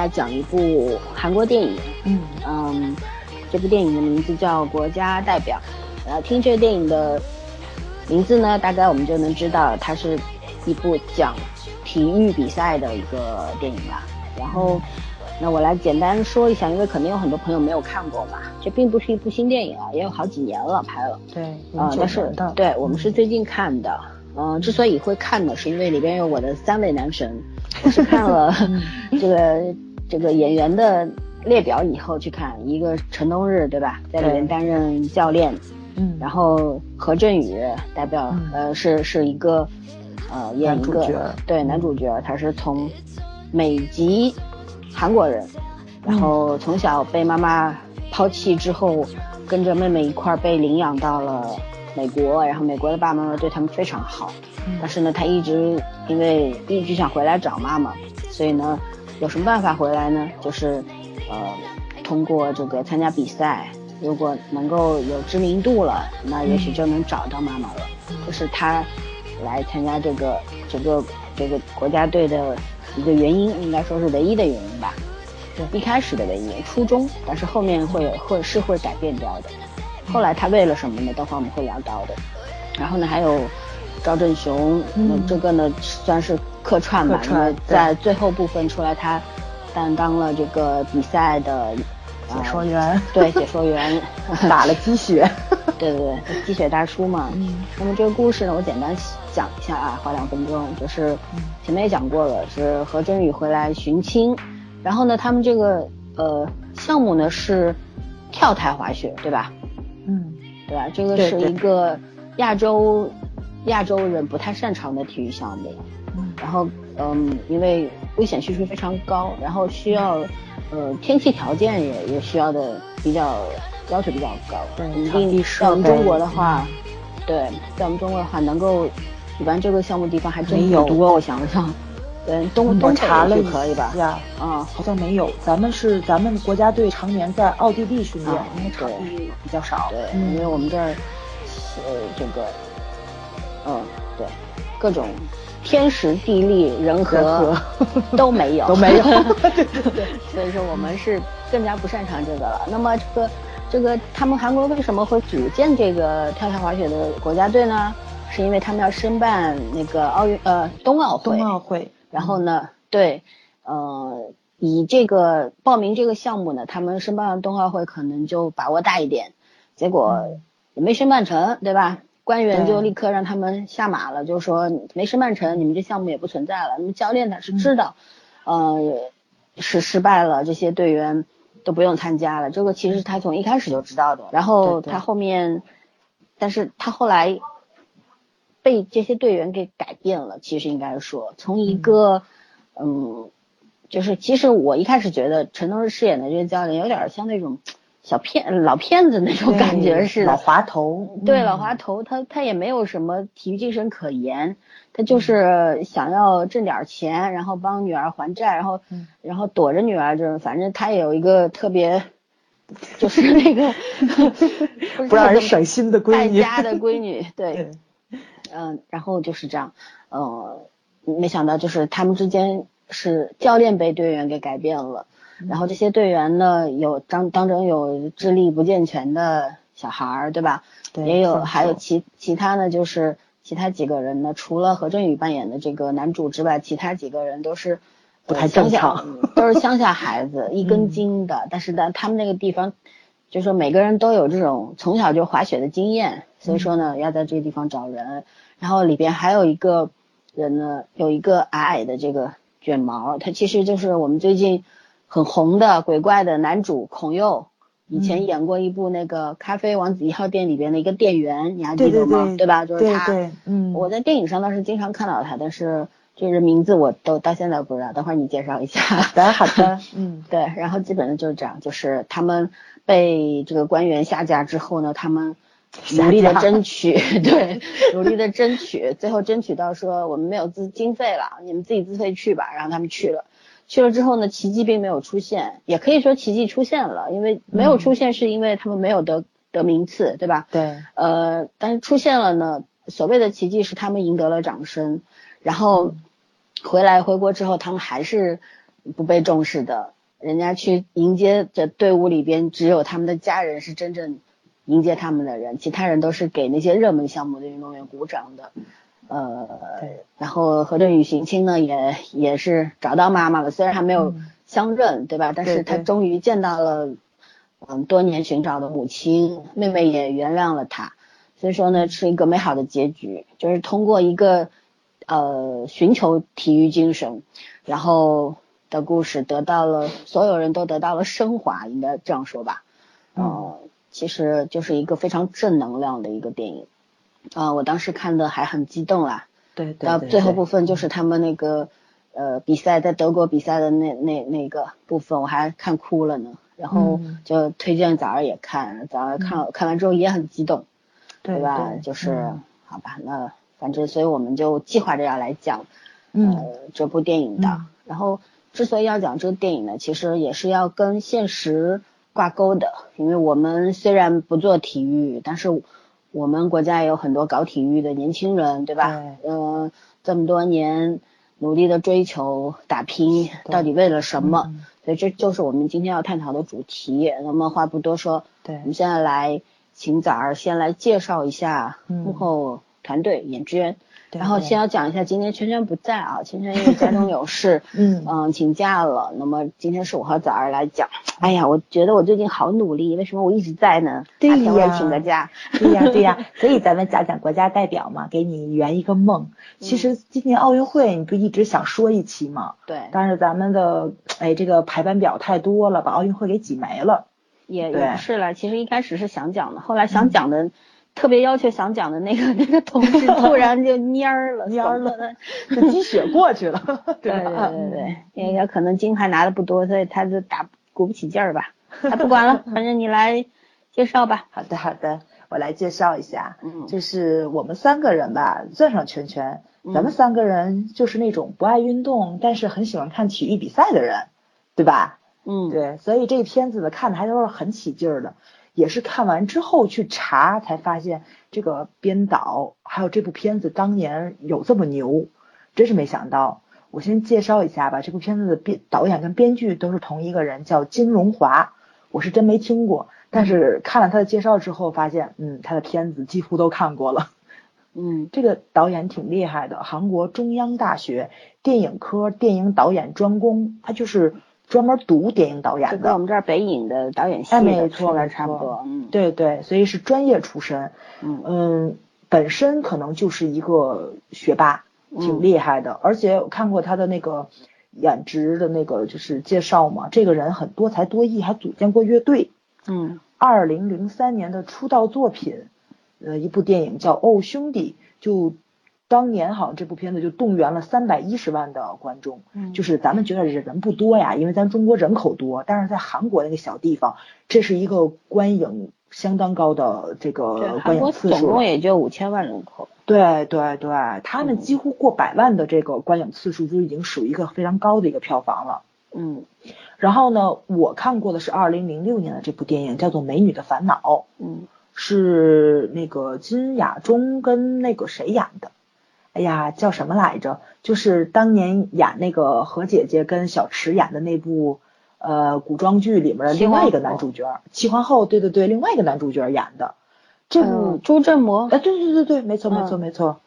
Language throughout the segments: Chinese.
家讲一部韩国电影，嗯嗯，这部电影的名字叫《国家代表》。呃，听这个电影的名字呢，大概我们就能知道它是一部讲体育比赛的一个电影吧。然后，那我来简单说一下，因为可能有很多朋友没有看过嘛，这并不是一部新电影啊，也有好几年了拍了。对，啊、但是的，对我们是最近看的。嗯、之所以会看呢，是因为里边有我的三位男神，我是看了 这个这个演员的列表以后去看，一个陈冬日对吧，在里面担任教练，嗯，然后何振宇代表、嗯呃是是一个呃演一个男主角对男主角，他是从美籍韩国人，然后从小被妈妈抛弃之后，跟着妹妹一块儿被领养到了美国，然后美国的爸爸妈妈对他们非常好，嗯。但是呢，他一直因为一直想回来找妈妈，所以呢，有什么办法回来呢？就是呃，通过这个参加比赛，如果能够有知名度了，那也许就能找到妈妈了。这是他来参加这个整个这个国家队的一个原因，应该说是唯一的原因吧。对一开始的原因，初衷，但是后面会有会是会改变掉的。后来他为了什么呢？等会我们会聊到的。然后呢，还有赵振雄，嗯那这个呢算是客串吧，客串因为在最后部分出来，他担当了这个比赛的 解说员，对解说员，打了鸡血，对对对，鸡血大叔嘛。嗯那么这个故事呢，我简单讲一下啊，花两分钟。就是前面也讲过了，是何振宇回来寻亲，然后呢，他们这个呃项目呢是跳台滑雪，对吧？嗯对吧？这个是一个亚洲亚洲人不太擅长的体育项目。嗯然后嗯，因为危险系数非常高，然后需要呃天气条件也也需要的比较要求比较高。对一定在我们中国的话，对，在我们中国的话，能够举办这个项目地方还真有不多。我想想，嗯，东我东北查了可以吧？呀，啊，好像没有。咱们是咱们国家队常年在奥地利训练啊，因为场地比较少。对，嗯因为我们这儿呃这个嗯对各种天时地利人和人 都没有都没有 对对对，所以说我们是更加不擅长这个了。那么这个这个他们韩国为什么会组建这个跳跳滑雪的国家队呢？是因为他们要申办那个奥运呃冬奥会，冬奥会，然后呢，对，呃，以这个报名这个项目呢，他们申办冬奥会可能就把握大一点，结果也没申办成，对吧？官员就立刻让他们下马了，就说没申办成，你们这项目也不存在了。那么教练他是知道，呃，是失败了，这些队员都不用参加了。这个其实他从一开始就知道的，然后他后面，但是他后来被这些队员给改变了。其实应该说，从一个嗯就是其实我一开始觉得陈东日饰演的这个教练有点像那种小骗老骗子那种感觉似的，老滑头，对，嗯。老滑头，他他也没有什么体育精神可言，他就是想要挣点钱，然后帮女儿还债，然后、嗯。然后躲着女儿，就是反正他也有一个特别，就是那个 不不让人省心的闺女败家的闺女，对，对，嗯、然后就是这样，嗯，没想到就是他们之间是教练被队员给改变了，然后这些队员呢有当当中有智力不健全的小孩儿，对吧？对也有还有其其他呢，就是其他几个人呢，除了何振宇扮演的这个男主之外，其他几个人都是不太呃乡下正常嗯都是乡下孩子，一根筋的。但是呢，他们那个地方，就说每个人都有这种从小就滑雪的经验，所以说呢，要在这个地方找人。然后里边还有一个人呢，有一个矮矮的这个卷毛，他其实就是我们最近很红的鬼怪的男主孔佑。以前演过一部那个《咖啡王子一号店》里边的一个店员，你还记得吗？对对，吧？就是他。对对，嗯，我在电影上倒是经常看到他，但是就是名字我都到现在不知道，等会儿你介绍一下。好的，好的，嗯，对，然后基本上就是这样，就是他们被这个官员下架之后呢，他们努力的争取，对，努力的争取，最后争取到说我们没有资经费了，你们自己自费去吧，然后他们去了，去了之后呢，奇迹并没有出现，也可以说奇迹出现了，因为没有出现是因为他们没有得得名次，对吧？对，呃，但是出现了呢，所谓的奇迹是他们赢得了掌声，然后回来回国之后，他们还是不被重视的。人家去迎接的队伍里边，只有他们的家人是真正迎接他们的人，其他人都是给那些热门项目的运动员鼓掌的。呃，对然后何振宇寻亲呢，也也是找到妈妈了，虽然还没有相认，对吧？但是他终于见到了，嗯，多年寻找的母亲，妹妹也原谅了他，所以说呢，是一个美好的结局，就是通过一个呃寻求体育精神，然后的故事得到了所有人都得到了升华，应该这样说吧。呃，其实就是一个非常正能量的一个电影。啊、我当时看的还很激动啦。对对对，到最后部分就是他们那个呃比赛在德国比赛的那那那个部分，我还看哭了呢。然后嗯就推荐早儿也看，早儿看、看完之后也很激动，对吧？对就是、嗯好吧，那反正所以我们就计划着要来讲嗯呃这部电影的。嗯然后之所以要讲这个电影呢，其实也是要跟现实挂钩的，因为我们虽然不做体育，但是我们国家也有很多搞体育的年轻人，对吧？嗯呃，这么多年努力的追求打拼，到底为了什么？嗯所以这就是我们今天要探讨的主题。那么话不多说，对我们现在来请早儿先来介绍一下嗯幕后团队、演职员，对然后先要讲一下今天圈圈不在啊，圈圈因为家中有事，嗯嗯，请假了。那么今天是我和早儿来讲。哎呀，我觉得我最近好努力，为什么我一直在呢？对呀请个假。对 呀对呀，所以咱们讲讲国家代表嘛，给你圆一个梦。其实今年奥运会你不一直想说一期吗？对，但是咱们的哎这个排班表太多了，把奥运会给挤没了。也也不是了。其实一开始是想讲的，后来想讲的，特别要求想讲的那个 那个同事 突然就蔫儿了，蔫儿了。就积血过去了，对对吧？对对，因为他可能金牌拿的不多，所以他就打鼓不起劲儿吧。他不管了，反正你来介绍吧。好的好的，我来介绍一下，嗯就是我们三个人吧，算上圈圈，咱们三个人就是那种不爱运动，但是很喜欢看体育比赛的人，对吧？嗯，对，所以这片子呢看的还都是很起劲儿的，也是看完之后去查才发现这个编导还有这部片子当年有这么牛，真是没想到。我先介绍一下吧，这部片子的编导演跟编剧都是同一个人，叫金荣华。我是真没听过，但是看了他的介绍之后，发现嗯，他的片子几乎都看过了。嗯这个导演挺厉害的，韩国中央大学电影科电影导演专攻，他就是专门读电影导演的。我们这儿北影的导演系没错，差不多。嗯，对对，所以是专业出身。嗯嗯，本身可能就是一个学霸，挺嗯厉害的。而且我看过他的那个演职的那个就是介绍嘛，这个人很多才多艺，还组建过乐队。嗯二零零三年的出道作品，呃，一部电影叫《哦兄弟》，就当年好像这部片子就动员了三百一十万的观众，嗯就是咱们觉得人不多呀，因为咱中国人口多，但是在韩国那个小地方，这是一个观影相当高的这，个观影次数了。总共也就五千万人口。对对对，他们嗯几乎过百万的这个观影次数就已经属于一个非常高的一个票房了。嗯然后呢，我看过的是二零零六年的这部电影，叫做《美女的烦恼》。嗯是那个金雅中跟那个谁演的，哎呀，叫什么来着？就是当年演那个何姐姐跟小池演的那部呃古装剧里面的另外一个男主角，齐皇后，对对对，另外一个男主角演的这部嗯，朱振模哎，对对对对，没错没错嗯没错，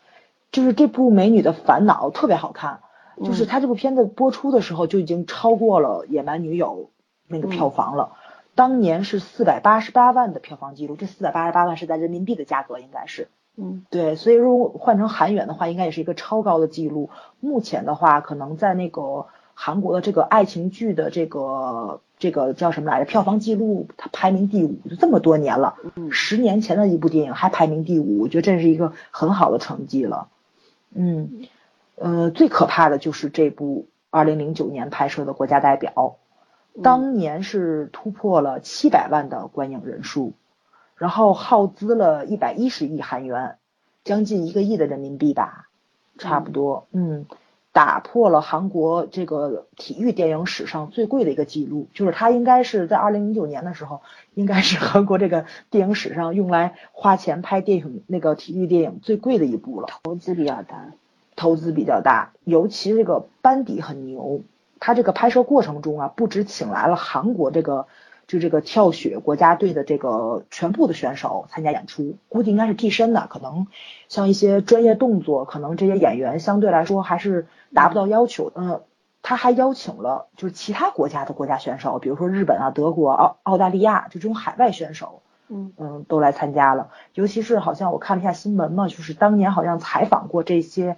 就是这部《美女的烦恼》特别好看，就是嗯它这部片子播出的时候就已经超过了《野蛮女友》那个票嗯房了，当年是四百八十八万的票房记录，这四百八十八万是在人民币的价格应该是。嗯对，所以如果换成韩元的话，应该也是一个超高的记录。目前的话，可能在那个韩国的这个爱情剧的这个这个叫什么来着？票房记录它排名第五，就这么多年了。嗯十年前的一部电影还排名第五，我觉得这是一个很好的成绩了。嗯，呃，最可怕的就是这部二零零九年拍摄的《国家代表》，当年是突破了七百万的观影人数，然后耗资了一百一十亿韩元，将近一个亿的人民币吧，差不多，嗯。打破了韩国这个体育电影史上最贵的一个记录，就是它应该是在二零零九年的时候，应该是韩国这个电影史上用来花钱拍电影那个体育电影最贵的一部了。投资比较大，投资比较大，尤其这个班底很牛。他这个拍摄过程中啊，不止请来了韩国这个。就这个跳雪国家队的这个全部的选手参加演出，估计应该是替身的，可能像一些专业动作，可能这些演员相对来说还是达不到要求。嗯，他还邀请了就是其他国家的国家选手，比如说日本啊、德国、澳澳大利亚，就这种海外选手，嗯嗯，都来参加了。尤其是好像我看了一下新闻嘛，就是当年好像采访过这些，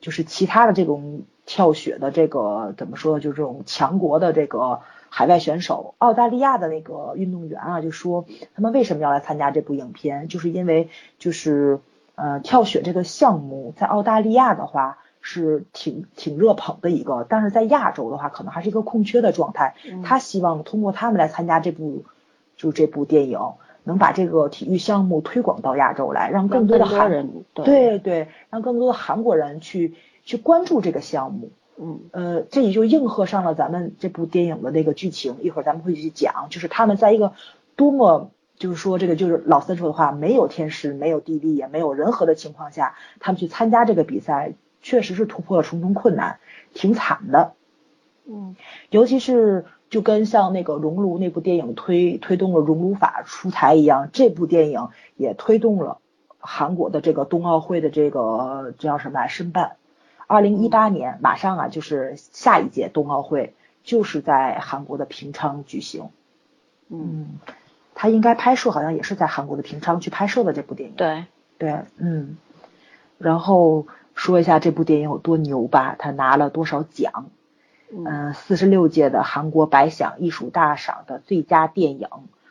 就是其他的这种跳雪的这个怎么说，就这种强国的这个。海外选手，澳大利亚的那个运动员啊，就说他们为什么要来参加这部影片，就是因为就是呃跳雪这个项目在澳大利亚的话是挺挺热捧的一个，但是在亚洲的话可能还是一个空缺的状态。他希望通过他们来参加这部就是这部电影，能把这个体育项目推广到亚洲来，让更多的韩人对对，让更多的韩国人去去关注这个项目。嗯，呃，这也就应和上了咱们这部电影的那个剧情，一会儿咱们会去讲，就是他们在一个多么，就是说这个就是老三说的话，没有天时，没有地利，也没有人和的情况下，他们去参加这个比赛，确实是突破了重重困难，挺惨的。嗯，尤其是就跟像那个熔炉那部电影推推动了熔炉法出台一样，这部电影也推动了韩国的这个冬奥会的这个这叫什么申办。二零一八年马上啊，就是下一届冬奥会，就是在韩国的平昌举行。嗯，他应该拍摄好像也是在韩国的平昌去拍摄的这部电影。对对，嗯。然后说一下这部电影有多牛吧，他拿了多少奖？嗯，四十六届的韩国百想艺术大赏的最佳电影，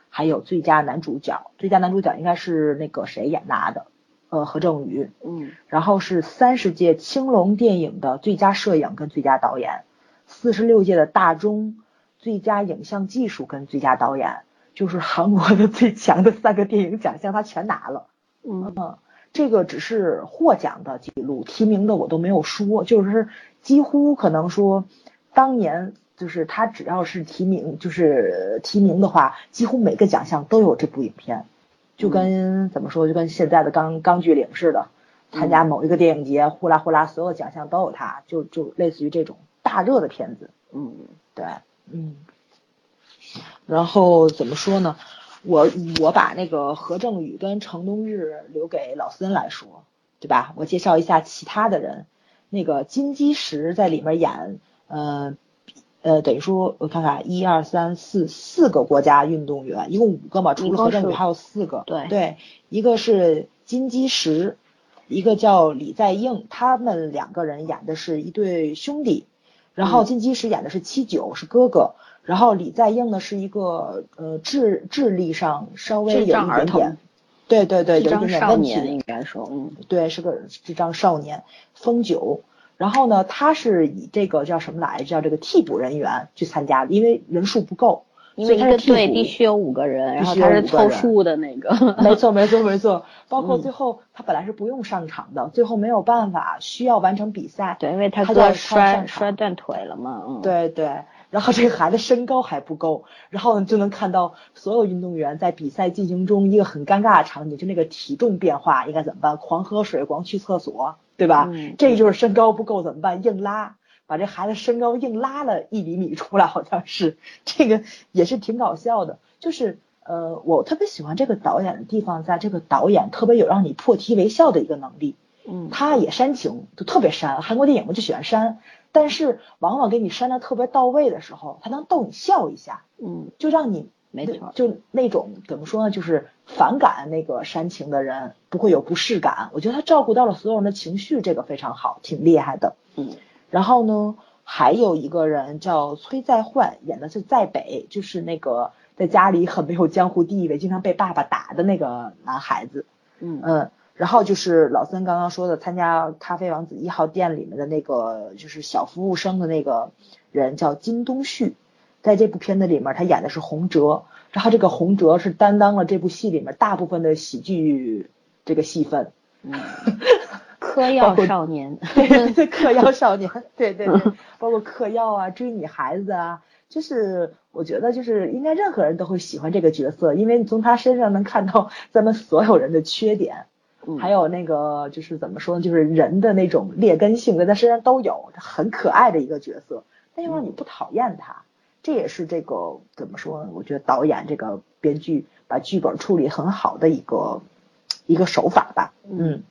还有最佳男主角。最佳男主角应该是那个谁演拿的？呃，何正宇，嗯，然后是三十届青龙电影的最佳摄影跟最佳导演，四十六届的大钟最佳影像技术跟最佳导演，就是韩国的最强的三个电影奖项，他全拿了。嗯，这个只是获奖的记录，提名的我都没有说，就是几乎可能说，当年就是他只要是提名，就是提名的话，几乎每个奖项都有这部影片。就跟怎么说，就跟现在的《钢钢锯岭》似的，参加某一个电影节，呼啦呼啦，所有奖项都有他，就就类似于这种大热的片子。嗯，对，嗯。然后怎么说呢？我我把那个何正宇跟程东日留给老森来说，对吧？我介绍一下其他的人，那个金基石在里面演，嗯。呃，等于说，我看看，一二三四四个国家运动员，一共五个嘛，除了何振宇还有四个。对对，一个是金基石，一个叫李在英，他们两个人演的是一对兄弟，然后金基石演的是七九，是哥哥，然后李在英呢是一个呃智智力上稍微有一点点，对对对，有一点点问题，应该说，嗯，对，是个智障少年，风九。然后呢，他是以这个叫什么来着？叫这个替补人员去参加的，因为人数不够，因为一个队必须有五个人，然后他是凑数的那个。没错，没错，没错。包括最后他本来是不用上场的，最后没有办法，需要完成比赛。对，因为他哥摔摔断腿了嘛。嗯。对对。然后这个孩子身高还不够，然后就能看到所有运动员在比赛进行中一个很尴尬的场景，就那个体重变化应该怎么办？狂喝水，狂去厕所。对吧？这就是身高不够怎么办？硬拉，把这孩子身高硬拉了一厘米出来，好像是这个也是挺搞笑的。就是呃，我特别喜欢这个导演的地方，在这个导演特别有让你破涕为笑的一个能力。嗯，他也煽情，就特别煽。韩国电影我就喜欢煽，但是往往给你煽的特别到位的时候，他能逗你笑一下。嗯，就让你。没错，就那种怎么说呢，就是反感那个煽情的人不会有不适感。我觉得他照顾到了所有人的情绪，这个非常好，挺厉害的。嗯，然后呢，还有一个人叫崔在焕，演的是在北，就是那个在家里很没有江湖地位，经常被爸爸打的那个男孩子。嗯嗯，然后就是老孙刚刚说的，参加咖啡王子一号店里面的那个就是小服务生的那个人叫金东旭，在这部片子里面他演的是洪哲，然后这个洪哲是担当了这部戏里面大部分的喜剧这个戏份。嗯，嗑药少年，对，嗑药少年，对对对，包括嗑药啊，追女孩子啊，就是我觉得就是应该任何人都会喜欢这个角色，因为你从他身上能看到咱们所有人的缺点，还有那个就是怎么说呢，就是人的那种劣根性在他身上都有，很可爱的一个角色，但又让你不讨厌他，这也是这个怎么说呢？我觉得导演这个编剧把剧本处理很好的一个。一个手法吧，嗯，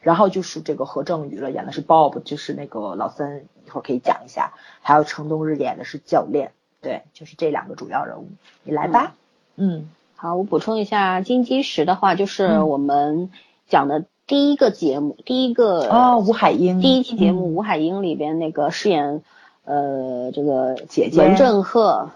然后就是这个何正宇了，演的是 Bob，就是那个老森，一会儿可以讲一下。还有程东日演的是教练，对，就是这两个主要人物。你来吧，嗯，好，我补充一下，金基石的话，就是我们讲的第一个节目，第一个哦，吴海英，第一期节目吴海英里边那个饰演呃这个姐姐文正赫。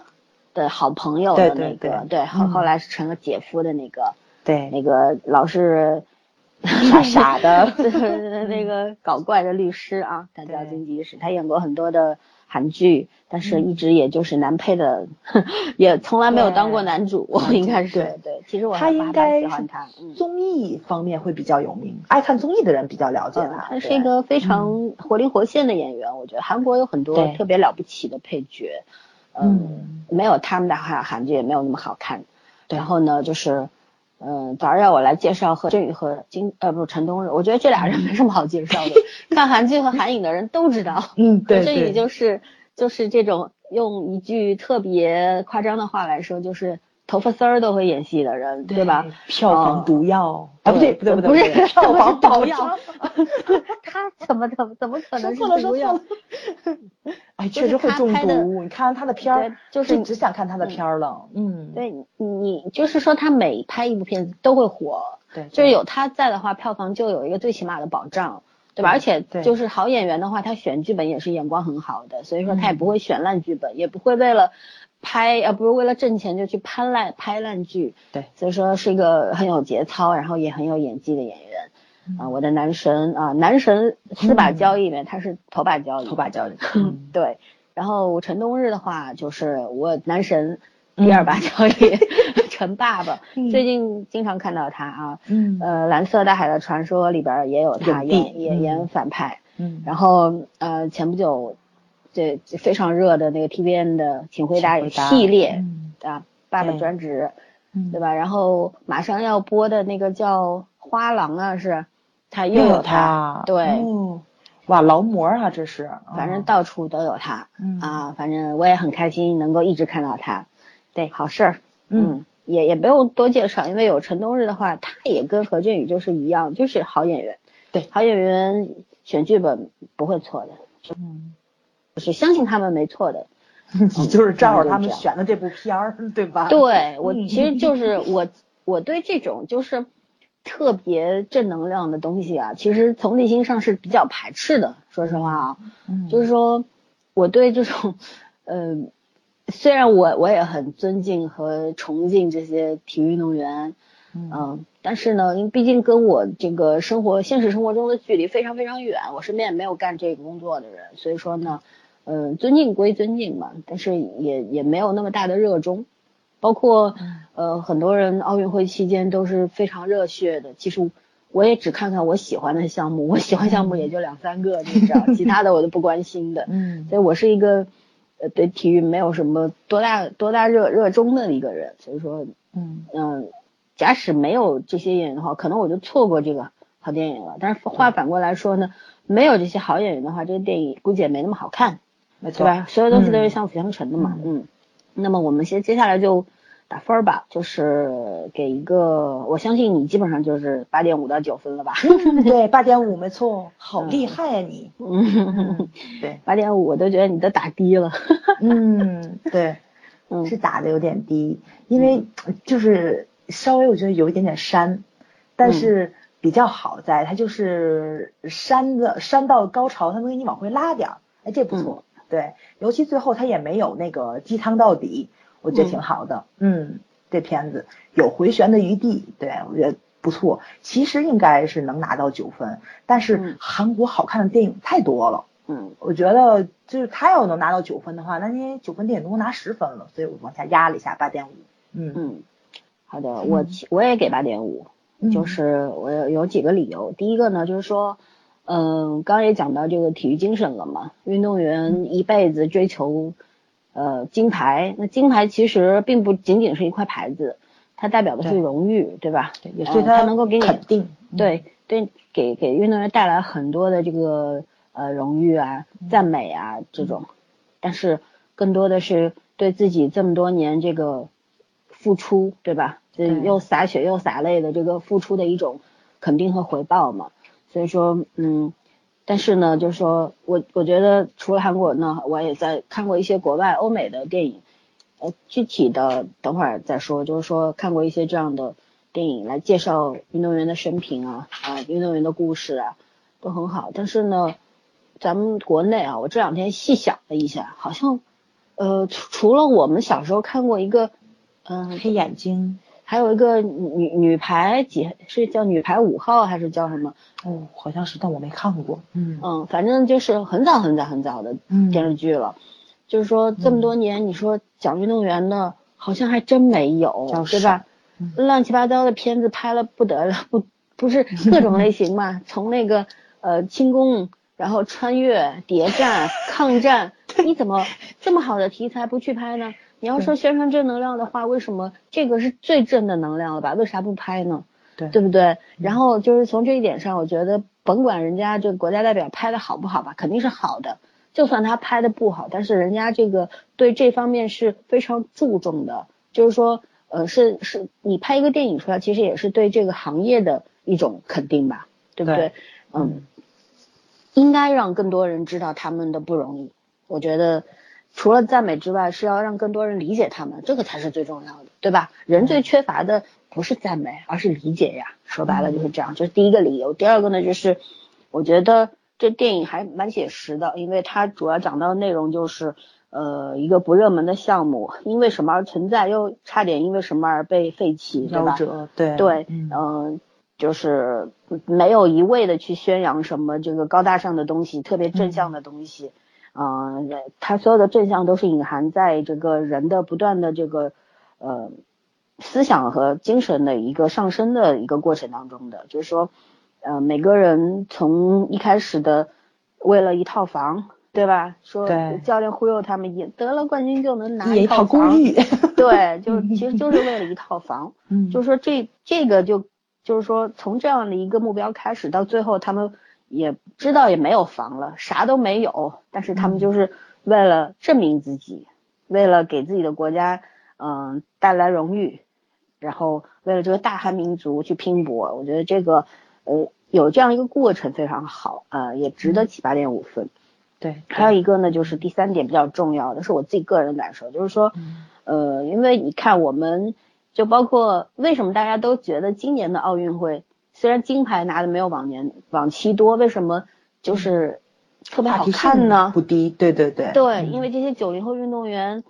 的好朋友的那个，对，后后来是成了姐夫的那个。对，那个老是 傻傻的，那个搞怪的律师啊，他叫金吉士，他演过很多的韩剧，但是一直也就是男配的，也从来没有当过男主，应该是对对。其实我他应该喜欢他，综艺方面会比较有名，爱看综艺的人比较了解他。他是一个非常活灵活现的演员，我觉得韩国有很多特别了不起的配角，嗯，没有他们的话，韩剧也没有那么好看。然后呢，就是。嗯，早上让我来介绍何振宇和金呃不是陈东日，我觉得这俩人没什么好介绍的，看韩剧和韩影的人都知道。嗯，对 振宇就是就是这种用一句特别夸张的话来说，就是头发丝儿都会演戏的人，对吧？票房毒药啊，不对不对不对，不是 票房毒药。他怎么怎么怎么可能是毒药？哎，确实会中毒。你看完他的片儿，就是只想看他的片儿了。嗯，对你就是说他每拍一部片子都会火，对，就是有他在的话，票房就有一个最起码的保障，对吧？而且就是好演员的话，他选剧本也是眼光很好的，所以说他也不会选烂剧本，也不会为了拍呃不是为了挣钱就去拍烂拍烂剧。对，所以说是一个很有节操，然后也很有演技的演员。啊，我的男神啊，男神四把交椅里面他是头把交椅，头把交椅，对。然后陈冬日的话就是我男神第二把交椅，陈爸爸，最近经常看到他啊，嗯，呃，蓝色大海的传说里边也有他演演演反派，嗯，然后呃前不久这非常热的那个 T V N 的请回答系列啊，爸爸专职，对吧？然后马上要播的那个叫花郎啊是。他又有他，对，哇，劳模啊，这是，反正到处都有他，啊，反正我也很开心能够一直看到他，对，好事儿，嗯，也也不用多介绍，因为有陈冬日的话，他也跟何振宇就是一样，就是好演员，对，好演员选剧本不会错的，嗯，是相信他们没错的，你就是照着他们选的这部片儿，对吧？对我其实就是 我我对这种就是。特别正能量的东西啊，其实从内心上是比较排斥的。说实话啊，就是说我对这种，呃，虽然我我也很尊敬和崇敬这些体育运动员，嗯，但是呢，因为毕竟跟我这个生活现实生活中的距离非常非常远，我身边也没有干这个工作的人，所以说呢，嗯，尊敬归尊敬嘛，但是也也没有那么大的热衷。包括呃很多人奥运会期间都是非常热血的，其实我也只看看我喜欢的项目，我喜欢项目也就两三个，你知道，其他的我都不关心的。嗯，所以我是一个呃对体育没有什么多大多大热热衷的一个人，所以说嗯嗯，假使没有这些演员的话，可能我就错过这个好电影了。但是话反过来说呢，没有这些好演员的话，这个电影估计也没那么好看，没错，对吧？所有东西都是相辅相成的嘛，嗯。那么我们先接下来就打分吧，就是给一个，我相信你基本上就是八点五到九分了吧？对，八点五没错，好厉害呀你。嗯，对，八点五我都觉得你都打低了。嗯，对，嗯，是打的有点低，因为就是稍微我觉得有一点点山，但是比较好在它就是删的删到高潮，它能给你往回拉点儿，哎，这不错。对，尤其最后他也没有那个鸡汤到底，我觉得挺好的。嗯，这片子有回旋的余地，对我觉得不。错，其实应该是能拿到九分，但是嗯韩国好看的电影太多了。嗯我觉得就是他要能拿到九分的话，那你九分电影都能拿十分了，所以我往下压了一下八点五。嗯嗯，好的，我我也给八点五，嗯就是我有有几个理由。第一个呢，就是说，嗯，刚刚也讲到这个体育精神了嘛，运动员一辈子追求呃金牌，那金牌其实并不仅仅是一块牌子，它代表的是荣誉，对吧？对，也是它能够给你肯定。嗯，对对，给给运动员带来很多的这个呃荣誉啊、赞美啊这种，但是更多的是对自己这么多年这个付出，对吧？这又洒血又洒泪的这个付出的一种肯定和回报嘛。所以说，嗯，但是呢，就是说我我觉得除了韩国呢，我也在看过一些国外欧美的电影，呃，具体的等会儿再说，就是说看过一些这样的电影来介绍运动员的生平啊，啊，运动员的故事啊，都很好。但是呢，咱们国内啊，我这两天细想了一下，好像，呃，除除了我们小时候看过一个，嗯、黑眼睛。还有一个女女排几是叫女排五号还是叫什么？哦，好像是，但我没看过。嗯嗯，反正就是很早很早很早的嗯电视剧了。就是说这么多年，你说讲运动员的，好像还真没有较，对吧？嗯乱七八糟的片子拍了不得了，不不是 各种类型嘛，从那个呃轻功，然后穿越、谍战、抗战，你怎么这么好的题材不去拍呢？你要说宣传正能量的话，为什么这个是最正的能量了吧？为啥不拍呢？对对不对？然后就是从这一点上，我觉得甭管人家这个国家代表拍的好不好吧，肯定是好的。就算他拍的不好，但是人家这个对这方面是非常注重的，就是说，呃，是是你拍一个电影出来，其实也是对这个行业的一种肯定吧，对不对？对嗯，应该让更多人知道他们的不容易。我觉得除了赞美之外，是要让更多人理解他们，这个才是最重要的，对吧？人最缺乏的不是赞美，而是理解呀。说白了就是这样，这是第一个理由。第二个呢，就是我觉得这电影还蛮写实的，因为它主要讲到的内容就是。呃，一个不热门的项目，因为什么而存在，又差点因为什么而被废弃，对吧？对对，嗯嗯、就是没有一味的去宣扬什么这个高大上的东西，特别正向的东西，嗯、呃，它所有的正向都是隐含在这个人的不断的这个呃思想和精神的一个上升的一个过程当中的，就是说，呃，每个人从一开始的为了一套房。对吧？说教练忽悠他们，也得了冠军就能拿一套公寓，对，就其实就是为了一套房。嗯就是说这这个就就是说从这样的一个目标开始，到最后他们也知道也没有房了，啥都没有，但是他们就是为了证明自己，为了给自己的国家嗯、带来荣誉，然后为了这个大汉民族去拼搏。我觉得这个呃有这样一个过程非常好，呃也值得起八点五分。对，还有一个呢，就是第三点比较重要的是我自己个人感受，就是说，呃，因为你看我们就包括为什么大家都觉得今年的奥运会虽然金牌拿的没有往年往期多，为什么就是特别好看呢？不低，对对对，对，嗯因为这些九零后运动员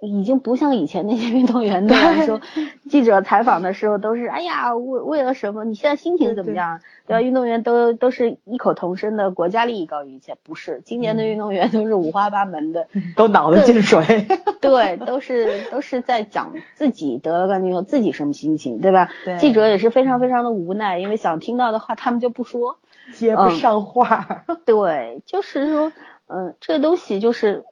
已经不像以前那些运动员那样说，记者采访的时候都是哎呀为为了什么？你现在心情怎么样？对吧？运动员都都是异口同声的国家利益高于一切，不是？今年的运动员都是五花八门的，都脑子进水，对，都是都是在讲自己得了冠军后自己什么心情，对吧？对记者也是非常非常的无奈，因为想听到的话他们就不说。接不上话。对，就是说，嗯、这个东西就是，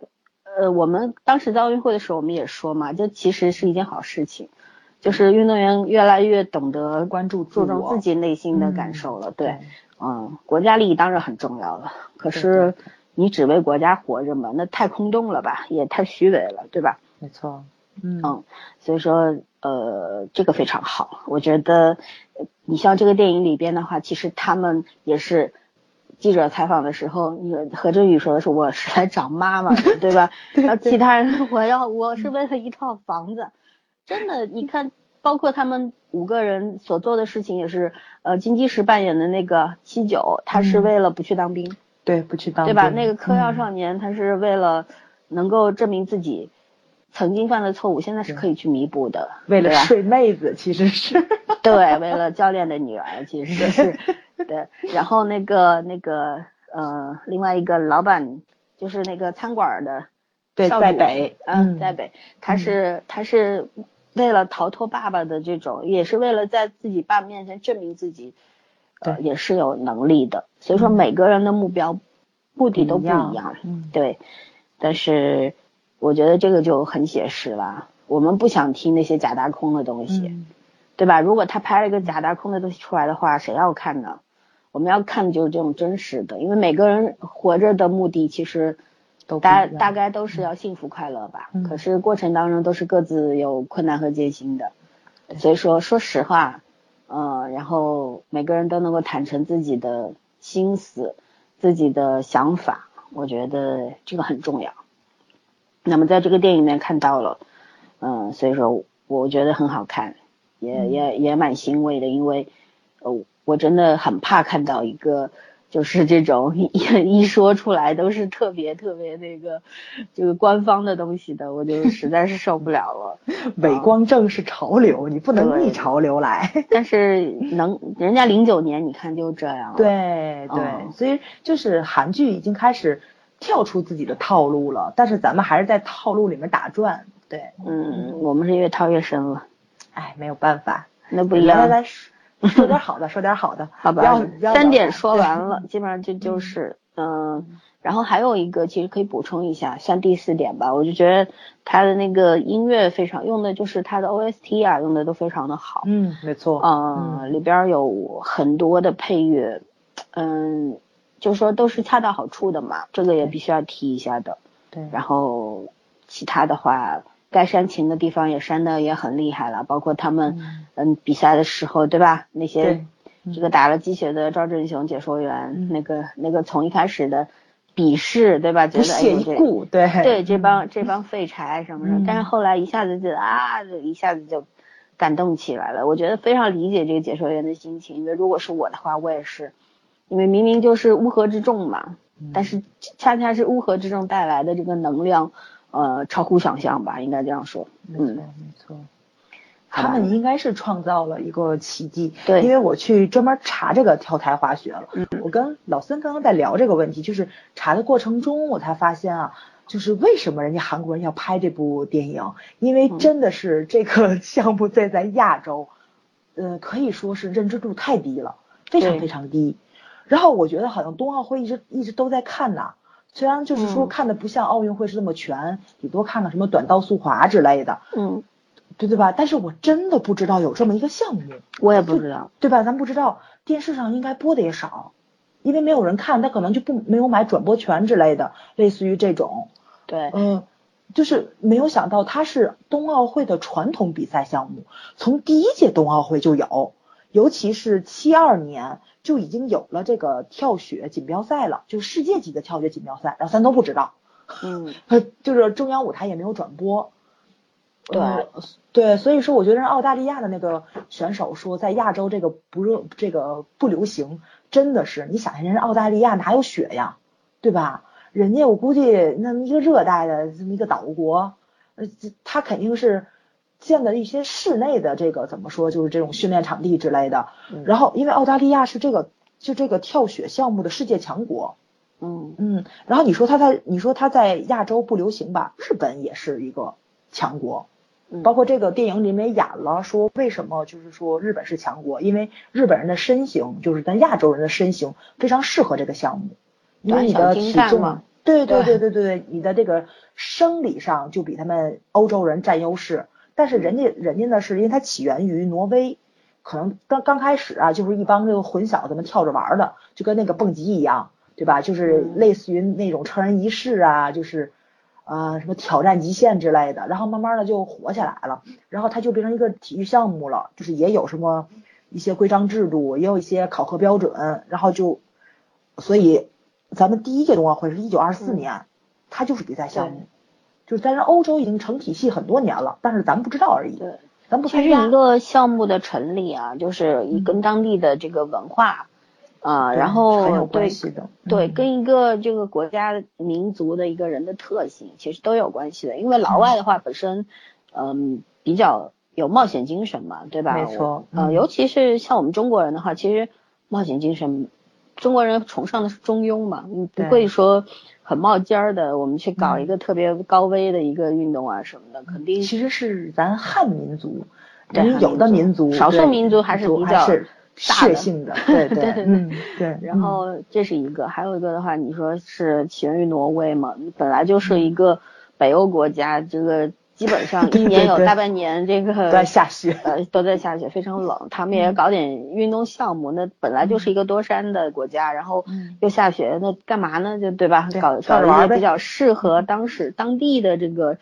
呃，我们当时在奥运会的时候，我们也说嘛，这其实是一件好事情，就是运动员越来越懂得关注注重自己内心的嗯感受了。对，嗯，国家利益当然很重要了，可是你只为国家活着嘛，那太空洞了吧，也太虚伪了，对吧？没错，嗯嗯，所以说，呃，这个非常好。我觉得，呃你像这个电影里边的话，其实他们也是记者采访的时候，你何振宇说的是我是来找妈妈的，对吧？然后其他人我要我是为了一套房子，真的，你看，包括他们五个人所做的事情也是，呃，金基石扮演的那个七九，他是嗯为了不去当兵。对，不去当兵对吧？那个嗑药嗯少年，他是为了能够证明自己，曾经犯的错误，现在是可以去弥补的。为了睡妹子，其实是 对，为了教练的女儿，其实是 对。然后那个那个呃，另外一个老板就是那个餐馆的对在北嗯，嗯在北，他是他是为了逃脱爸爸的这种，也是为了在自己爸面前证明自己，呃，也是有能力的。所以说每个人的目标目的都不不一样对。但是我觉得这个就很写实了，我们不想听那些假大空的东西。嗯对吧？如果他拍了一个假大空的东西出来的话，谁要看呢？我们要看的就是这种真实的，因为每个人活着的目的其实都大大概都是要幸福快乐吧。嗯可是过程当中都是各自有困难和艰辛的，所以说说实话，呃，然后每个人都能够坦诚自己的心思、自己的想法，我觉得这个很重要。那么在这个电影里面看到了，嗯、所以说我觉得很好看，也嗯也也蛮欣慰的，因为呃，我真的很怕看到一个就是这种一 一说出来都是特别特别那个这个官方的东西的，我就实在是受不了了。伪光正是潮流，你不能逆潮流来。但是能人家零九年你看就这样了，对对，哦所以就是韩剧已经开始跳出自己的套路了，但是咱们还是在套路里面打转。对，嗯，我们是越套越深了，哎，没有办法。那不一样。来来来，说说点好的，说点好的。好吧，三点说完了，基本上就就是嗯，然后还有一个其实可以补充一下，像第四点吧，我就觉得他的那个音乐非常用的就是他的 OST 啊，用的都非常的好，嗯，没错。嗯，里边有很多的配乐，嗯，就是说都是恰到好处的嘛，这个也必须要提一下的。对，然后其他的话，该煽情的地方也煽的也很厉害了，包括他们嗯比赛的时候，对吧？那些这个打了鸡血的赵振雄解说员，嗯那个那个从一开始的鄙视，对吧？觉不屑得哎呦这一顾。对对这帮这帮废柴什么的，嗯但是后来一下子就啊，就一下子就感动起来了。我觉得非常理解这个解说员的心情，因为如果是我的话，我也是，因为明明就是乌合之众嘛，嗯但是恰恰是乌合之众带来的这个能量，呃，超乎想象吧，应该这样说。没错嗯，没错。他们应该是创造了一个奇迹，对因为我去专门查这个跳台滑雪了。嗯我跟老孙刚刚在聊这个问题，就是查的过程中，我才发现啊，就是为什么人家韩国人要拍这部电影，因为嗯真的是这个 项目在在亚洲，呃，可以说是认知度太低了，非常非常低。然后我觉得好像冬奥会一直一直都在看呐，虽然就是说嗯看的不像奥运会是那么全，你多看看什么短道速滑之类的，嗯，对对吧？但是我真的不知道有这么一个项目，我也不知道。对吧？咱不知道，电视上应该播的也少，因为没有人看，他可能就不没有买转播权之类的，类似于这种，对，嗯，就是没有想到它是冬奥会的传统比赛项目，从第一届冬奥会就有，尤其是七二年就已经有了这个跳雪锦标赛了，就是世界级的跳雪锦标赛，然后咱都不知道，嗯，呃，就是中央舞台也没有转播。对呃对，所以说我觉得澳大利亚的那个选手说，在亚洲这个不热，这个不流行，真的是，你想想，人家澳大利亚哪有雪呀，对吧？人家我估计那么一个热带的这么一个岛国，呃，这他肯定是建的一些室内的这个怎么说，就是这种训练场地之类的。嗯然后，因为澳大利亚是这个就这个跳雪项目的世界强国，嗯，嗯，然后你说他在你说他在亚洲不流行吧？日本也是一个强国，嗯包括这个电影里面演了，说为什么就是说日本是强国，因为日本人的身形就是咱亚洲人的身形非常适合这个项目，因为你的体重对对对对对对，你的这个生理上就比他们欧洲人占优势，但是人家人家呢是因为它起源于挪威。可能刚刚开始啊，就是一帮这个混小子们跳着玩儿的，就跟那个蹦极一样，对吧？就是嗯类似于那种成人仪式啊，就是呃什么挑战极限之类的，然后慢慢的就火起来了，然后它就变成一个体育项目了，就是也有什么一些规章制度，也有一些考核标准，然后就所以咱们第一届冬奥会是一九二四嗯年，它就是比赛项目，就是但是欧洲已经成体系很多年了，但是咱们不知道而已，对。咱不参加其实一。个项目的成立啊，就是跟当地的这个文化啊，对然后对关系的。对，嗯跟一个这个国家民族的一个人的特性其实都有关系的。因为老外的话本身，嗯，比较有冒险精神嘛，对吧？没错嗯尤其是像我们中国人的话，其实冒险精神，中国人崇尚的是中庸嘛，你不会说很冒尖儿的，我们去搞嗯一个特别高危的一个运动啊什么的，肯定其实是咱汉民族，有的民民族少数民族还是比较是大的血性的，对对对对嗯对。然后这是一个，还有一个的话，你说是起源于挪威嘛？本来就是一个北欧国家，这个基本上 一年有大半年这个都在下雪呃都在下雪，非常冷。他们嗯也搞点运动项目，那本来就是一个多山的国家，然后嗯又下雪，那干嘛呢？就对吧？对搞搞一些比较适合当时当地的这个